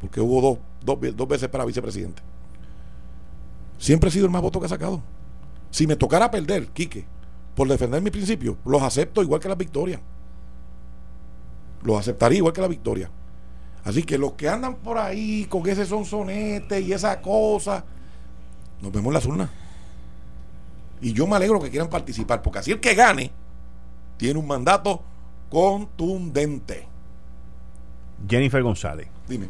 Porque hubo dos, dos, veces para vicepresidente. Siempre he sido el más voto que ha sacado. Si me tocara perder, Quique, por defender mis principios, los acepto igual que las victorias. Los aceptaría igual que la victoria. Así que los que andan por ahí con ese sonsonete y esa cosa, nos vemos en las urnas. Y yo me alegro que quieran participar, porque así el que gane tiene un mandato contundente. Jennifer González. Dime.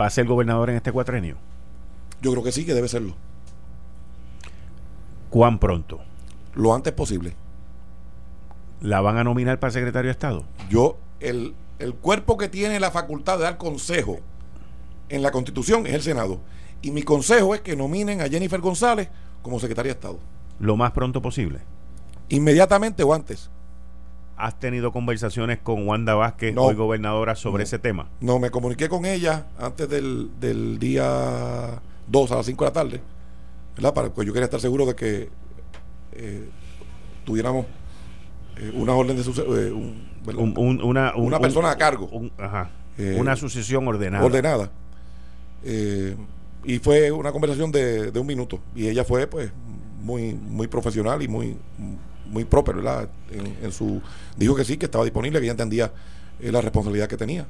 ¿Va a ser gobernador en este cuatrenio? Yo creo que sí, que debe serlo. ¿Cuán pronto? Lo antes posible. ¿La van a nominar para secretario de Estado? Yo, el, el cuerpo que tiene la facultad de dar consejo en la Constitución es el Senado. Y mi consejo es que nominen a Jennifer González como secretaria de Estado. Lo más pronto posible. Inmediatamente o antes. ¿Has tenido conversaciones con Wanda Vázquez, hoy gobernadora, sobre ese tema? No, me comuniqué con ella antes del, del día 2 a las 5 de la tarde, ¿verdad? Para, pues yo quería estar seguro de que eh, tuviéramos eh, una orden de eh, una, una persona a cargo. una sucesión ordenada. Ordenada. y fue una conversación de, un minuto. Y ella fue, pues, muy, muy profesional y muy, muy proper, ¿verdad? En, su, dijo que sí, que estaba disponible, que ella entendía la responsabilidad que tenía.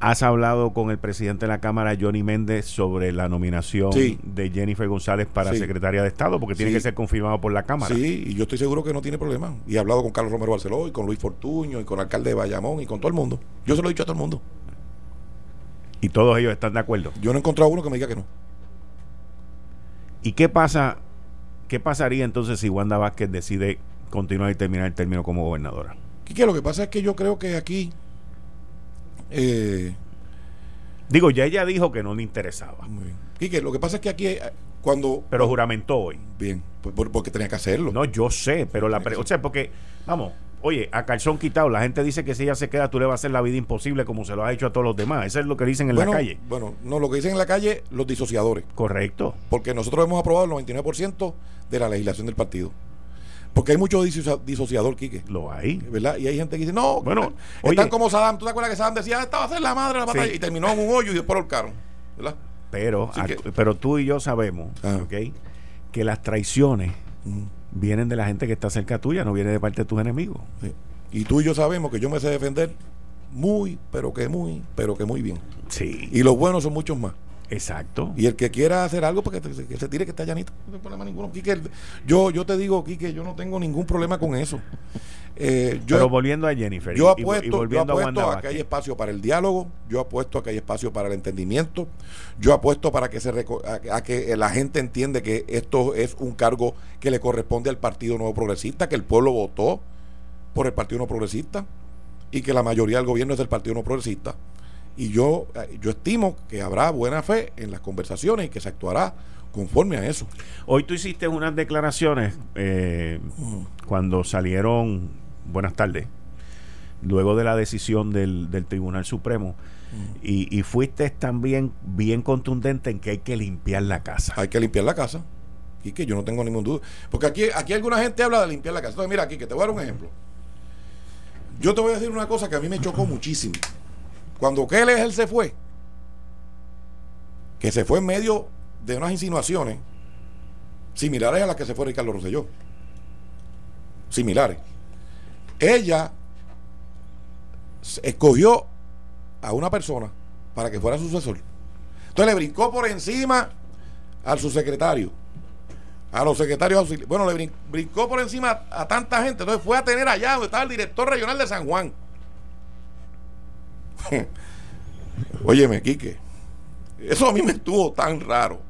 ¿Has hablado con el presidente de la Cámara, Johnny Méndez, sobre la nominación de Jennifer González para secretaria de Estado? Porque tiene que ser confirmado por la Cámara. Sí, y yo estoy seguro que no tiene problema. Y he hablado con Carlos Romero Barceló, y con Luis Fortuño, y con el alcalde de Bayamón, y con todo el mundo. Yo se lo he dicho a todo el mundo. ¿Y todos ellos están de acuerdo? Yo no he encontrado uno que me diga que no. ¿Y qué pasa? ¿Qué pasaría entonces si Wanda Vázquez decide continuar y terminar el término como gobernadora? ¿Qué lo que pasa es que yo creo que aquí eh, Digo, ya ella dijo que no le interesaba. Lo que pasa es que aquí eh, cuando... Pero juramentó hoy. Bien, porque tenía que hacerlo. No, yo sé, pero la... o sea, porque, vamos, oye, a calzón quitado, la gente dice que si ella se queda, tú le vas a hacer la vida imposible como se lo ha hecho a todos los demás. Eso es lo que dicen en la calle. Bueno, no, lo que dicen en la calle, los disociadores. Correcto. Porque nosotros hemos aprobado el 99% de la legislación del partido. Porque hay mucho disociador, Quique. Lo hay. ¿Verdad? Y hay gente que dice, no, bueno, están como Saddam. ¿Tú te acuerdas que Saddam decía, esta va a ser la madre de la batalla? Y terminó en un hoyo y después lo ¿Verdad? Pero, pero tú y yo sabemos, ah. ¿ok? Que las traiciones vienen de la gente que está cerca tuya, no vienen de parte de tus enemigos. Y tú y yo sabemos que yo me sé defender muy, pero que muy, pero que muy bien. Sí. Y los buenos son muchos más. Exacto. Y el que quiera hacer algo, porque pues que se tire que está llanito. No hay problema ninguno. yo, yo te digo, Quique, yo no tengo ningún problema con eso. Eh, yo, Pero volviendo a Jennifer. Yo apuesto, yo apuesto a, que hay espacio para el diálogo, yo apuesto a que hay espacio para el entendimiento, yo apuesto para que se a, que la gente entiende que esto es un cargo que le corresponde al Partido Nuevo Progresista, que el pueblo votó por el Partido Nuevo Progresista y que la mayoría del gobierno es del Partido Nuevo Progresista y yo, eh, yo estimo que habrá buena fe en las conversaciones y que se actuará conforme a eso. Hoy tú hiciste unas declaraciones eh, cuando salieron, buenas tardes, luego de la decisión del, Tribunal Supremo, y, fuiste también bien contundente en que hay que limpiar la casa. Hay que limpiar la casa. Y que yo no tengo ningún duda. Porque aquí, aquí alguna gente habla de limpiar la casa. Entonces, mira, aquí que te voy a dar un ejemplo. Yo te voy a decir una cosa que a mí me chocó muchísimo. Cuando Keller se fue, que se fue en medio de unas insinuaciones similares a las que se fue Ricardo Rosselló. Similares. Ella escogió a una persona para que fuera sucesor. Entonces le brincó por encima al subsecretario, a los secretarios auxiliares. Bueno, le brincó por encima a tanta gente. Entonces fue a tener allá donde estaba el director regional de San Juan. Óyeme, Quique, eso a mí me estuvo tan raro.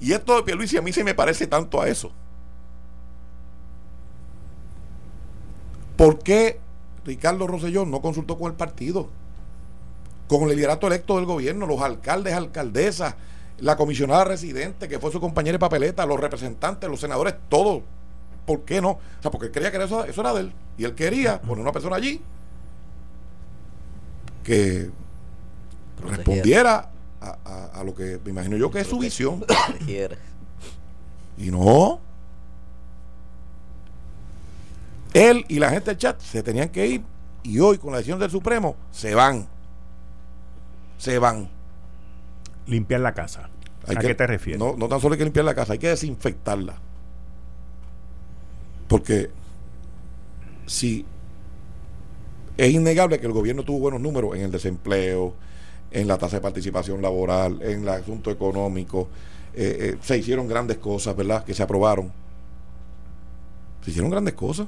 Y esto de Pierluisi a mí se me parece tanto a eso. ¿Por qué Ricardo Rosselló no consultó con el partido? Con el liderato electo del gobierno, los alcaldes, alcaldesas, la comisionada residente, que fue su compañera de papeleta, los representantes, los senadores, todos. ¿Por qué no? O sea, porque él quería que eso, eso era de él. Y él quería poner una persona allí que respondiera a, lo que me imagino yo que es su visión. Y no. Él y la gente del chat se tenían que ir y hoy con la decisión del Supremo se van. Se van. Limpiar la casa. ¿A qué te refieres? No, no tan solo hay que limpiar la casa, hay que desinfectarla. Porque si es innegable que el gobierno tuvo buenos números en el desempleo, en la tasa de participación laboral, en el asunto económico. Eh, eh, se hicieron grandes cosas, ¿verdad? Que se aprobaron. Se hicieron grandes cosas.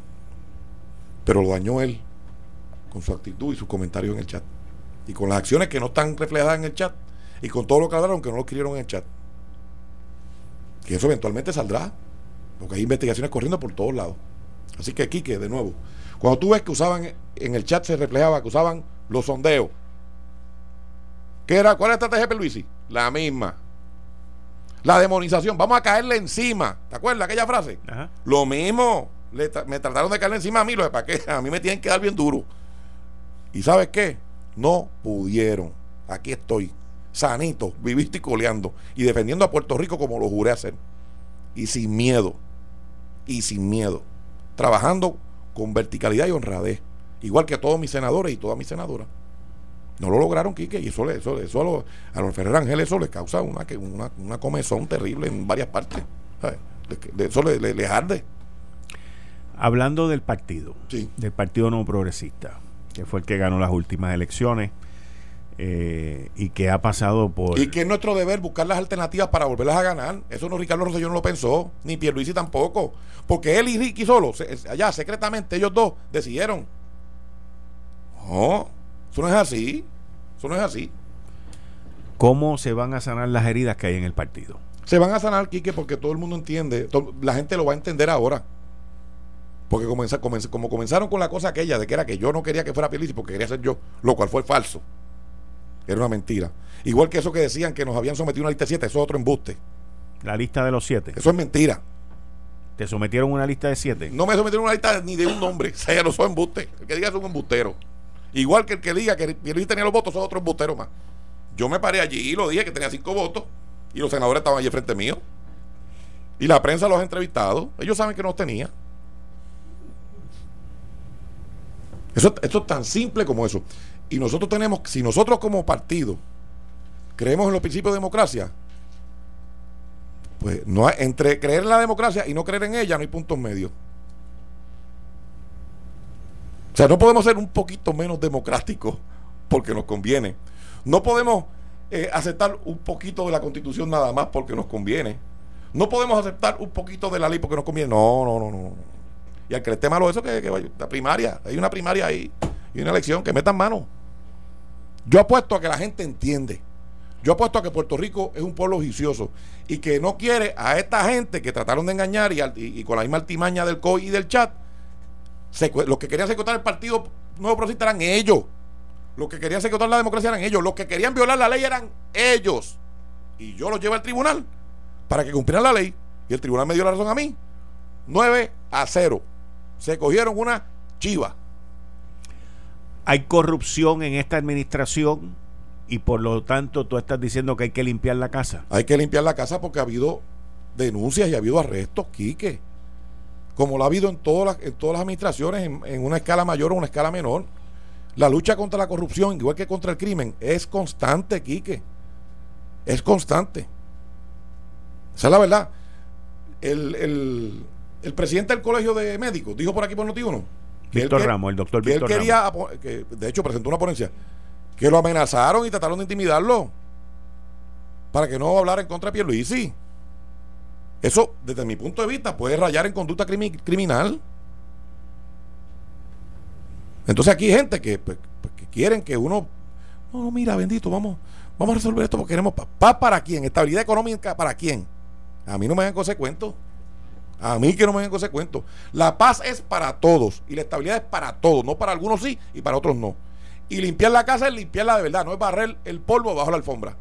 Pero lo dañó él con su actitud y sus comentarios en el chat. Y con las acciones que no están reflejadas en el chat. Y con todo lo que hablaron que no lo escribieron en el chat. Que eso eventualmente saldrá. Porque hay investigaciones corriendo por todos lados. Así que, Quique, de nuevo, cuando tú ves que usaban en el chat se reflejaba que usaban los sondeos. ¿Qué era? ¿Cuál es la estrategia de Luisi? La misma. La demonización. Vamos a caerle encima. ¿Te acuerdas aquella frase? Lo mismo. me trataron de caerle encima a mí. Lo de para qué. A mí me tienen que dar bien duro. ¿Y sabes qué? No pudieron. Aquí estoy. Sanito, viviste y coleando. Y defendiendo a Puerto Rico como lo juré hacer. Y sin miedo. Y sin miedo. Trabajando con verticalidad y honradez, igual que todos mis senadores y todas mis senadoras. No lo lograron, Quique, y eso, eso, eso a, los Ferrer Ángel eso les causa una, una, una comezón terrible en varias partes. De, eso le, le, arde. Hablando del partido, del Partido No Progresista, que fue el que ganó las últimas elecciones, eh, y que ha pasado por... Y que es nuestro deber buscar las alternativas para volverlas a ganar. Eso no Ricardo Rosselló no lo pensó, ni Pierluisi tampoco. Porque él y Ricky solo, allá secretamente, ellos dos decidieron. No, eso no es así. Eso no es así. ¿Cómo se van a sanar las heridas que hay en el partido? Se van a sanar, Quique, porque todo el mundo entiende, la gente lo va a entender ahora. Porque como comenzaron con la cosa aquella de que era que yo no quería que fuera Pierluisi porque quería ser yo, lo cual fue falso. Era una mentira. Igual que eso que decían que nos habían sometido a una lista de siete, eso es otro embuste. La lista de los siete. Eso es mentira. ¿Te sometieron a una lista de siete? No me sometieron a una lista ni de un nombre. O sea, no soy embuste. El que diga es un embustero. Igual que el que diga que Pierluisi tenía los votos, es otro embustero más. Yo me paré allí y lo dije que tenía cinco votos y los senadores estaban allí frente mío. Y la prensa los ha entrevistado. Ellos saben que no los tenía. Eso, esto es tan simple como eso. Y nosotros tenemos, si nosotros como partido creemos en los principios de democracia, pues no hay, entre creer en la democracia y no creer en ella no hay puntos medios. O sea, no podemos ser un poquito menos democráticos porque nos conviene. No podemos eh, aceptar un poquito de la constitución nada más porque nos conviene. No podemos aceptar un poquito de la ley porque nos conviene. No, no, no, no. Y al que le esté malo eso, que, que vaya. La primaria, hay una primaria ahí y una elección, que metan mano. Yo apuesto a que la gente entiende. Yo apuesto a que Puerto Rico es un pueblo vicioso y que no quiere a esta gente que trataron de engañar y, con la misma altimaña del COI y del chat. los que querían secuestrar el Partido Nuevo Progresista eran ellos. Los que querían secuestrar la democracia eran ellos. Los que querían violar la ley eran ellos. Y yo los llevo al tribunal para que cumplieran la ley. Y el tribunal me dio la razón a mí. 9 a 0. Se cogieron una chiva. Hay corrupción en esta administración y por lo tanto tú estás diciendo que hay que limpiar la casa. Hay que limpiar la casa porque ha habido denuncias y ha habido arrestos, Quique. Como lo ha habido en todas las, en todas las administraciones, en, una escala mayor o una escala menor. La lucha contra la corrupción, igual que contra el crimen, es constante, Quique. Es constante. Esa es la verdad. El, el presidente del Colegio de Médicos dijo por aquí por Notiuno Víctor Ramos, el doctor que él quería, Que, de hecho presentó una ponencia, que lo amenazaron y trataron de intimidarlo para que no hablara en contra de Pierluisi. Eso, desde mi punto de vista, puede rayar en conducta criminal. Entonces aquí hay gente que, pues, pues, que quieren que uno, no, mira, bendito, vamos, vamos a resolver esto porque queremos paz. para quién? Estabilidad económica para quién? A mí no me dan consecuentos. A mí que no me vengan con ese cuento. La paz es para todos y la estabilidad es para todos. No para algunos sí y para otros no. Y limpiar la casa es limpiarla de verdad, no es barrer el polvo bajo la alfombra.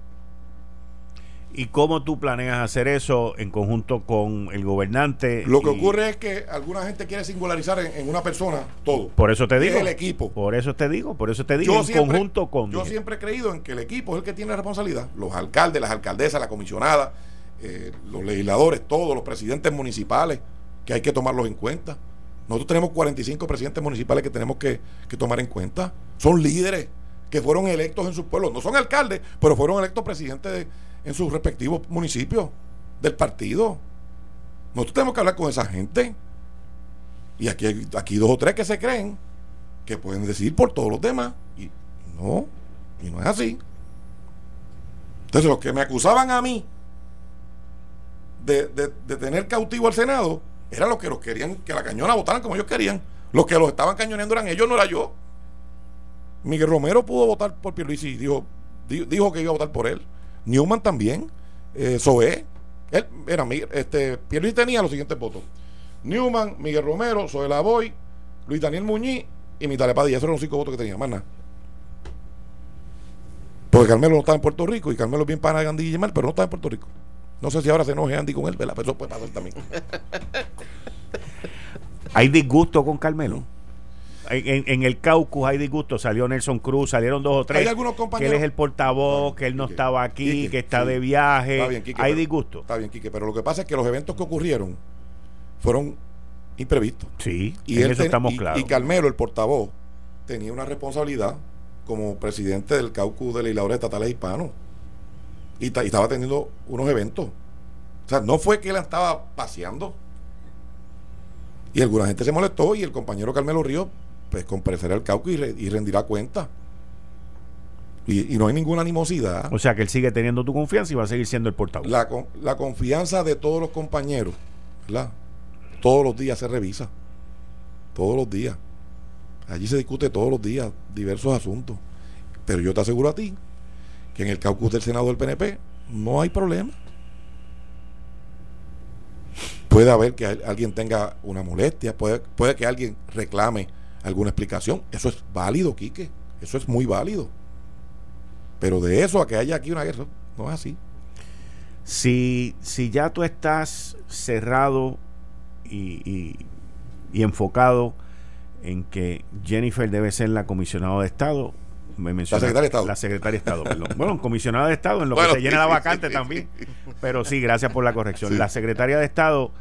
¿Y cómo tú planeas hacer eso en conjunto con el gobernante? Lo que y- ocurre es que alguna gente quiere singularizar en, en una persona todo. Por eso te Y es digo. el equipo. Por eso te digo, por eso te digo, Yo en siempre- conjunto con... Yo siempre he creído en que el equipo es el que tiene la responsabilidad. Los alcaldes, las alcaldesas, la comisionada, eh, los legisladores, todos, los presidentes municipales, que hay que tomarlos en cuenta. Nosotros tenemos 45 presidentes municipales que tenemos que, que tomar en cuenta. Son líderes que fueron electos en sus pueblos. No son alcaldes, pero fueron electos presidentes de- en sus respectivos municipios del partido. Nosotros tenemos que hablar con esa gente. Y aquí hay aquí dos o tres que se creen que pueden decir por todos los demás. Y no, y no es así. Entonces, los que me acusaban a mí de, de- tener cautivo al Senado, eran los que los querían que la cañona votaran como ellos querían. Los que los estaban cañoneando eran ellos, no era yo. Miguel Romero pudo votar por Pierluisi y dijo, di- dijo que iba a votar por él. Newman también. Eh. Él, era, este, Pierluisi tenía los siguientes votos. Newman, Miguel Romero, Zoé Lavoy, Luis Daniel Muñiz y Mitale Padilla. Esos eran los cinco votos que tenía, más nada. Porque Carmelo no estaba en Puerto Rico y Carmelo bien pana de Andy Guillemar, pero no estaba en Puerto Rico. No sé si ahora se enoje Andy con él, ¿verdad? Pero eso puede pasar también. ¿Hay disgusto con Carmelo? En, el caucus hay disgusto. Salió Nelson Cruz, salieron dos o tres. Hay algunos que compañeros. él es el portavoz, que él no Quique, estaba aquí, Quique, que está sí. de viaje. Está bien, Quique, hay pero- disgusto. Está bien, Quique, pero lo que pasa es que los eventos que ocurrieron fueron imprevistos. Sí, Y en eso ten- estamos y- claros. Y Carmelo, el portavoz, tenía una responsabilidad como presidente del caucus de legisladores estatales hispanos. Y, ta- y estaba teniendo unos eventos. O sea, no fue que él estaba paseando. Y alguna gente se molestó y el compañero Carmelo Ríos, pues comparecerá al caucus y, re- y rendirá cuenta. Y, y no hay ninguna animosidad. O sea que él sigue teniendo tu confianza y va a seguir siendo el portavoz. La, la confianza de todos los compañeros, ¿verdad? Todos los días se revisa. Todos los días. Allí se discute todos los días diversos asuntos. Pero yo te aseguro a ti que en el caucus del Senado del PNP no hay problema. Puede haber que al- alguien tenga una molestia, puede, puede que alguien reclame alguna explicación. Eso es válido, Quique. Eso es muy válido. Pero de eso a que haya aquí una guerra, no es así. Si, si ya tú estás cerrado y enfocado en que Jennifer debe ser la comisionada de Estado, me menciona- secretaria de Estado. La secretaria de Estado, perdón. Bueno, comisionada de Estado, en lo Bueno, que se llena la vacante también. Pero sí, gracias por la corrección. Sí. La secretaria de Estado,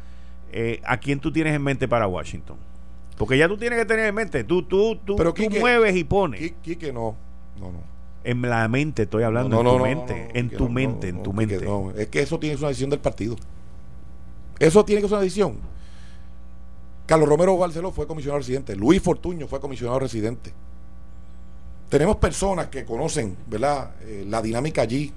eh, ¿a quién tú tienes en mente para Washington? Porque ya tú tienes que tener en mente, tú, tú, tú, Pero, tú Quique, mueves y pones. Qui- Quique, no. No, no. En la mente estoy hablando, No, en tu no, mente, en tu mente, en tu Quique, mente. Es que eso tiene que ser una decisión del partido. Eso tiene que ser una decisión. Carlos Romero Barceló fue comisionado residente. Luis Fortuño fue comisionado residente. Tenemos personas que conocen, ¿verdad? Eh, la dinámica allí.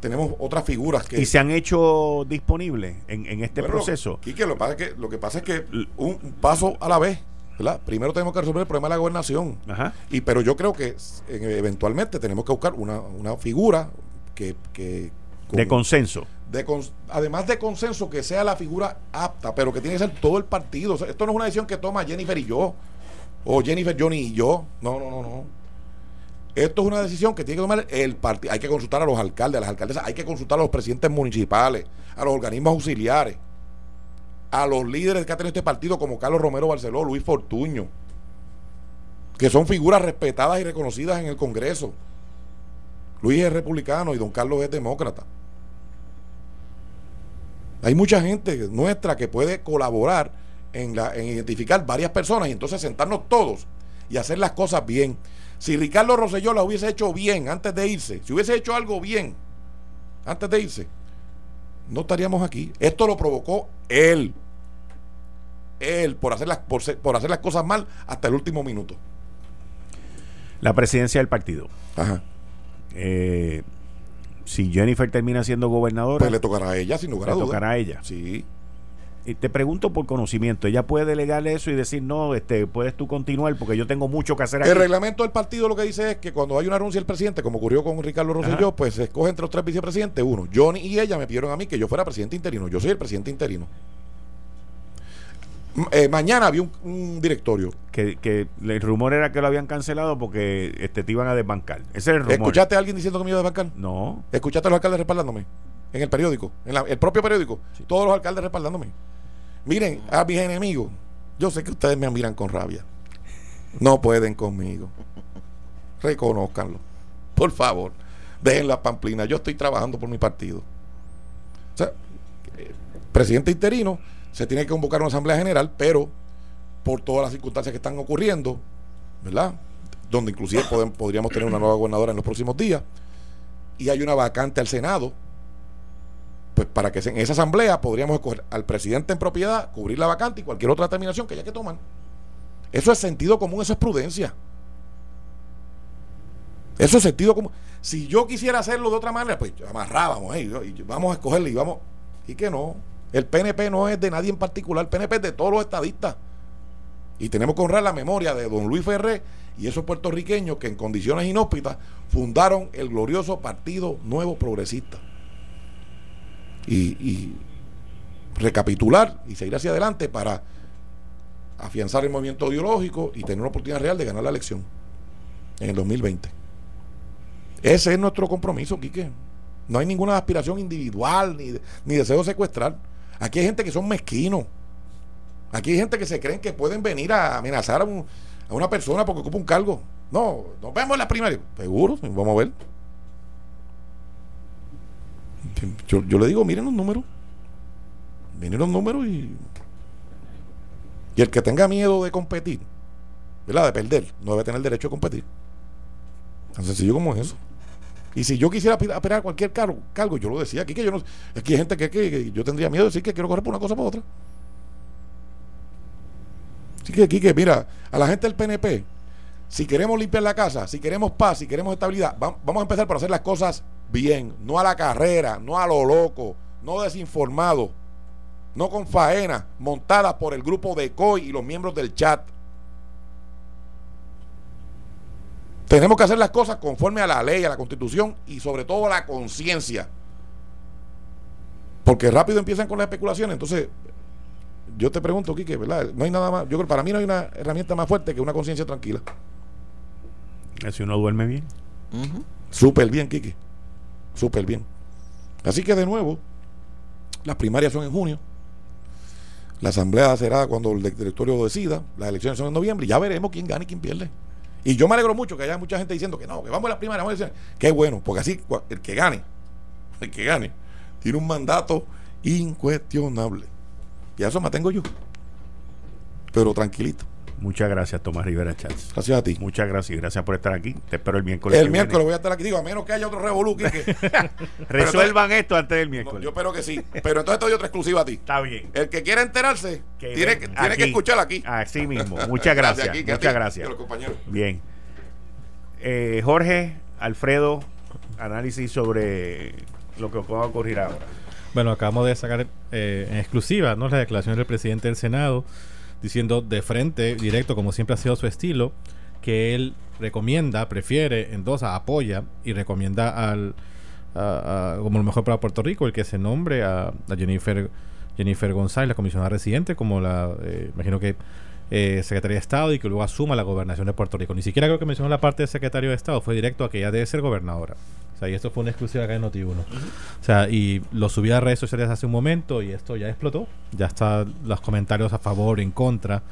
Tenemos otras figuras que. y se han hecho disponibles en, en este Bueno, proceso. Lo que es que, lo que, pasa es que un, un paso a la vez. ¿verdad? Primero tenemos que resolver el problema de la gobernación. Ajá. Y pero yo creo que eventualmente tenemos que buscar una, una figura que, que con- De consenso. de cons- además de consenso que sea la figura apta, pero que tiene que ser todo el partido. O sea, esto no es una decisión que toma Jennifer y yo, o Jennifer, Johnny y yo. No, no, no, no. Esto es una decisión que tiene que tomar el partido. Hay que consultar a los alcaldes, a las alcaldesas, hay que consultar a los presidentes municipales, a los organismos auxiliares, a los líderes que ha tenido este partido, como Carlos Romero Barceló, Luis Fortuño, que son figuras respetadas y reconocidas en el Congreso. Luis es republicano y don Carlos es demócrata. Hay mucha gente nuestra que puede colaborar en, la, en identificar varias personas y entonces sentarnos todos y hacer las cosas bien. Si Ricardo Rosselló la hubiese hecho bien antes de irse, si hubiese hecho algo bien antes de irse, no estaríamos aquí. Esto lo provocó él. Él por hacer las, por, ser- por hacer las cosas mal hasta el último minuto. La presidencia del partido. Ajá. Eh, si Jennifer termina siendo gobernadora, Pues le tocará a ella, sin lugar a le dudas. tocará a ella. Sí. Y te pregunto por conocimiento, ella puede delegarle eso y decir, no, este, puedes tú continuar porque yo tengo mucho que hacer aquí. El reglamento del partido lo que dice es que cuando hay una renuncia del presidente, como ocurrió con Ricardo Rosselló, Ajá. pues se escoge entre los tres vicepresidentes uno. Johnny y ella me pidieron a mí que yo fuera presidente interino. Yo soy el presidente interino. Eh, mañana había un, un directorio. Que, que el rumor era que lo habían cancelado porque este, te iban a desbancar. Ese es el rumor. ¿Escuchaste a alguien diciendo que me iba a desbancar? No, ¿Escuchaste a los alcaldes respaldándome? en el periódico, en el propio periódico, todos los alcaldes respaldándome. Miren, a mis enemigos, yo sé que ustedes me miran con rabia. No pueden conmigo. Reconózcanlo. Por favor, dejen la pamplina. Yo estoy trabajando por mi partido. O sea, presidente interino, se tiene que convocar una asamblea general, pero por todas las circunstancias que están ocurriendo, ¿verdad? Donde inclusive podríamos tener una nueva gobernadora en los próximos días, y hay una vacante al Senado, pues para que en esa asamblea podríamos escoger al presidente en propiedad, cubrir la vacante y cualquier otra determinación que haya que tomar. Eso es sentido común, eso es prudencia. Eso es sentido común. Si yo quisiera hacerlo de otra manera, pues amarrábamos, y vamos a escogerle y vamos. Y que no. El PNP no es de nadie en particular, el PNP es de todos los estadistas. Y tenemos que honrar la memoria de don Luis Ferré y esos puertorriqueños que en condiciones inhóspitas fundaron el glorioso Partido Nuevo Progresista. Y, recapitular y seguir hacia adelante para afianzar el movimiento ideológico y tener una oportunidad real de ganar la elección en el 2020. Ese es nuestro compromiso, Quique. No hay ninguna aspiración individual ni, ni deseo de secuestrar. Aquí hay gente que son mezquinos. Aquí hay gente que se creen que pueden venir a amenazar a, una persona porque ocupa un cargo. No, nos vemos en la primaria. Seguro, vamos a ver. Yo, yo le digo, miren los números. Miren los números y. Y el que tenga miedo de competir, ¿verdad? De perder, no debe tener derecho a competir. Tan sencillo como eso. Y si yo quisiera aspirar cualquier cargo, cargo, yo lo decía aquí que yo no. Aquí hay gente que, que, yo tendría miedo de decir que quiero correr por una cosa por otra. Así que, que mira, a la gente del PNP, si queremos limpiar la casa, si queremos paz, si queremos estabilidad, vamos a empezar por hacer las cosas bien, no a la carrera, no a lo loco, no desinformado, no con faena montadas por el grupo de COI y los miembros del chat. Tenemos que hacer las cosas conforme a la ley, a la constitución y sobre todo a la conciencia. Porque rápido empiezan con las especulaciones. Entonces, yo te pregunto, Quique, ¿verdad? No hay nada más. Yo creo que para mí no hay una herramienta más fuerte que una conciencia tranquila. Si uno duerme bien. Súper bien, Quique. Súper bien. Así que de nuevo, las primarias son en junio. La asamblea será cuando el directorio decida. Las elecciones son en noviembre. Y ya veremos quién gana y quién pierde. Y yo me alegro mucho que haya mucha gente diciendo que no, que vamos a las primarias. Vamos a decir, qué bueno, porque así el que gane, el que gane, tiene un mandato incuestionable. Y a eso me tengo yo. Pero tranquilito. Muchas gracias, Tomás Rivera Chats. Gracias a ti. Muchas gracias y gracias por estar aquí. Te espero el miércoles. El miércoles voy a estar aquí. Digo, a menos que haya otro revolú. Que, Resuelvan esto antes del miércoles. yo espero que sí. Pero entonces te doy otra exclusiva a ti. Está bien. El que quiera enterarse, tiene, que, tiene que escuchar aquí. Así mismo. Muchas gracias. muchas gracias. Bien. Eh, Jorge, Alfredo, análisis sobre lo que va a ocurrir ahora. Bueno, acabamos de sacar eh, en exclusiva ¿no? la declaración del presidente del Senado diciendo de frente, directo, como siempre ha sido su estilo, que él recomienda, prefiere, endosa, apoya y recomienda al como lo mejor para Puerto Rico el que se nombre a, Jennifer Jennifer González, la comisionada residente, como la, eh, imagino que eh, secretaria de Estado y que luego asuma la gobernación de Puerto Rico. Ni siquiera creo que mencionó la parte de secretario de Estado, fue directo a que ella debe ser gobernadora. Sea, y esto fue una exclusiva acá en Noti1. O sea, y lo subí a redes sociales hace un momento y esto ya explotó. Ya están los comentarios a favor, en contra.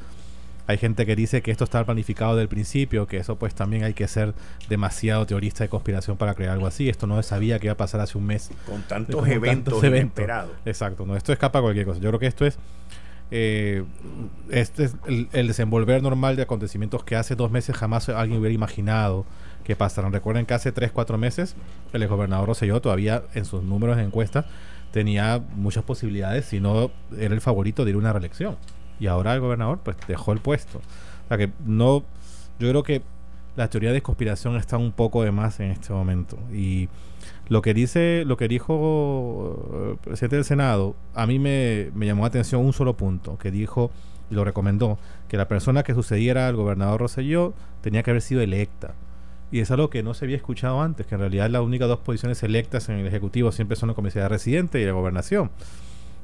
Hay gente que dice que esto está planificado desde el principio, que eso pues también hay que ser demasiado teorista de conspiración para crear algo así. Esto no se sabía que iba a pasar hace un mes. Con tantos eventos, eventos. Exacto, no, esto escapa a cualquier cosa. Yo creo que esto es eh, este es el, desenvolver normal de acontecimientos que hace dos meses jamás alguien hubiera imaginado que pasaran. Recuerden que hace tres, cuatro meses el gobernador Rosselló todavía en sus números de encuesta tenía muchas posibilidades, si no era el favorito de ir a una reelección. Y ahora el gobernador pues dejó el puesto. O sea que no, yo creo que la teoría de conspiración está un poco de más en este momento. Y lo que dice, lo que dijo eh, el presidente del Senado, a mí me, llamó la atención un solo punto, que dijo y lo recomendó, que la persona que sucediera al gobernador Rosselló tenía que haber sido electa. Y es algo que no se había escuchado antes, que en realidad las únicas dos posiciones electas en el Ejecutivo siempre son la comisaría residente y la gobernación,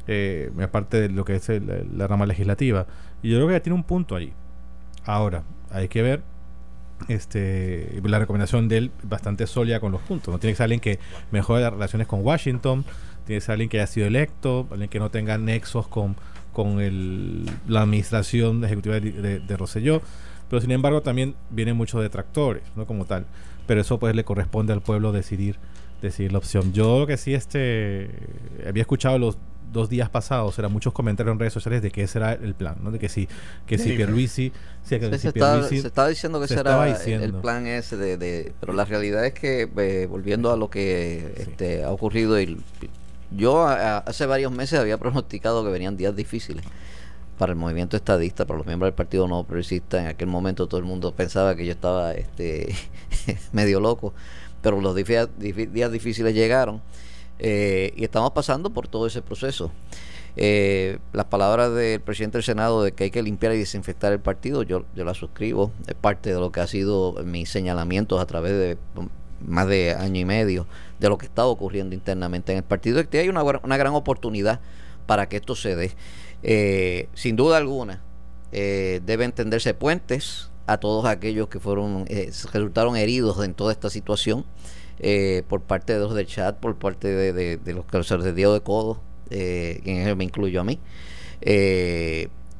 eh, aparte de lo que es la rama legislativa. Y yo creo que tiene un punto ahí. Ahora, hay que ver este, la recomendación de él bastante sólida con los puntos. No tiene que ser alguien que mejore las relaciones con Washington, tiene que ser alguien que haya sido electo, alguien que no tenga nexos con, con la administración ejecutiva de, de, de Rosselló. Pero sin embargo también vienen muchos detractores, ¿no? Como tal. Pero eso pues le corresponde al pueblo decidir, decidir la opción. Yo que sí este había escuchado los dos días pasados eran muchos comentarios en redes sociales de que ese era el plan, ¿no? De que si, que si Pierluisi... se, estaba, diciendo que ese era el plan ese de, Pero la realidad es que, eh, volviendo a lo que este, ha ocurrido, y, yo hace varios meses había pronosticado que venían días difíciles para el movimiento estadista, para los miembros del Partido No Progresista. En aquel momento todo el mundo pensaba que yo estaba este medio loco, pero los días difíciles llegaron eh, y estamos pasando por todo ese proceso. Eh, las palabras del presidente del Senado de que hay que limpiar y desinfectar el partido, yo, yo las suscribo, es parte de lo que ha sido mis señalamientos a través de más de año y medio de lo que está ocurriendo internamente en el partido. Y hay una, una gran oportunidad para que esto se dé. Eh, sin duda alguna, eh, debe entenderse puentes a todos aquellos que fueron eh, resultaron heridos en toda esta situación eh, por parte de los del chat, por parte de, los que se les dio de codo, eh, en me incluyo a mí.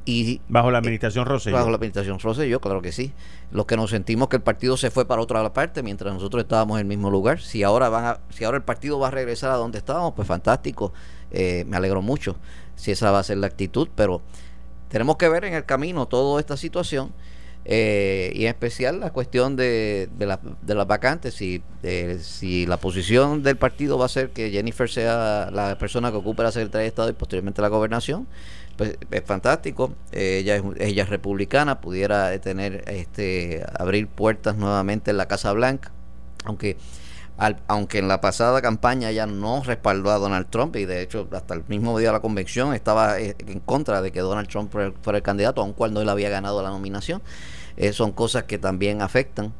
y bajo la administración Rosselló. Bajo la administración Rosselló, claro que sí. Los que nos sentimos que el partido se fue para otra parte mientras nosotros estábamos en el mismo lugar. Si ahora van si ahora el partido va a regresar a donde estábamos, pues fantástico. me alegro mucho si esa va a ser la actitud, pero tenemos que ver en el camino toda esta situación eh, y en especial la cuestión de, de, la, de las vacantes, si, si la posición del partido va a ser que Jennifer sea la persona que ocupe la Secretaría de Estado y posteriormente la gobernación, pues es fantástico. ella, es, ella es republicana, pudiera tener, este, abrir puertas nuevamente en la Casa Blanca, aunque aunque en la pasada campaña ya no respaldó a Donald Trump y de hecho hasta el mismo día de la convención estaba eh, en contra de que Donald Trump fuera el, candidato, aun cuando él había ganado la nominación. Eh, son cosas que también afectan.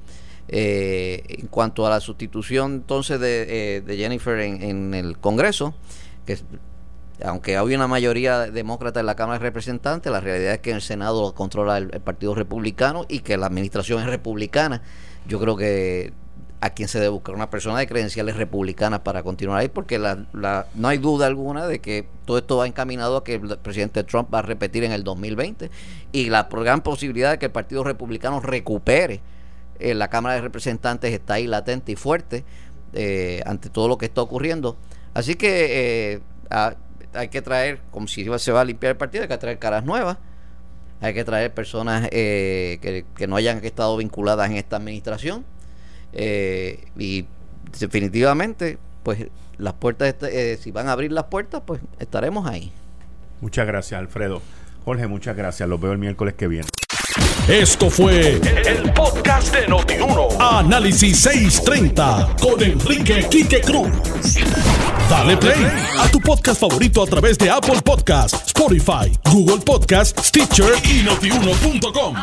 Eh, en cuanto a la sustitución entonces de, Jennifer en, el Congreso, que aunque hay una mayoría demócrata en la Cámara de Representantes, la realidad es que en el Senado lo controla el Partido Republicano y que la administración es republicana. Yo creo que a quien se debe buscar. Una persona de credenciales republicanas para continuar ahí, porque la, no hay duda alguna de que todo esto va encaminado a que el presidente Trump va a repetir en el 2020 y la gran posibilidad de que el Partido Republicano recupere eh, la Cámara de Representantes está ahí latente y fuerte eh, ante todo lo que está ocurriendo. Así que eh, hay que traer, como si se va a limpiar el partido, hay que traer caras nuevas hay que traer personas que, que no hayan estado vinculadas en esta administración eh, y definitivamente, pues las puertas, eh, si van a abrir las puertas, pues estaremos ahí. Muchas gracias, Alfredo. Jorge, muchas gracias. Los veo el miércoles que viene. Esto fue el, podcast de Notiuno. Análisis 630 con Enrique Quique Cruz. Dale play a tu podcast favorito a través de Apple Podcasts, Spotify, Google Podcasts, Stitcher y notiuno.com.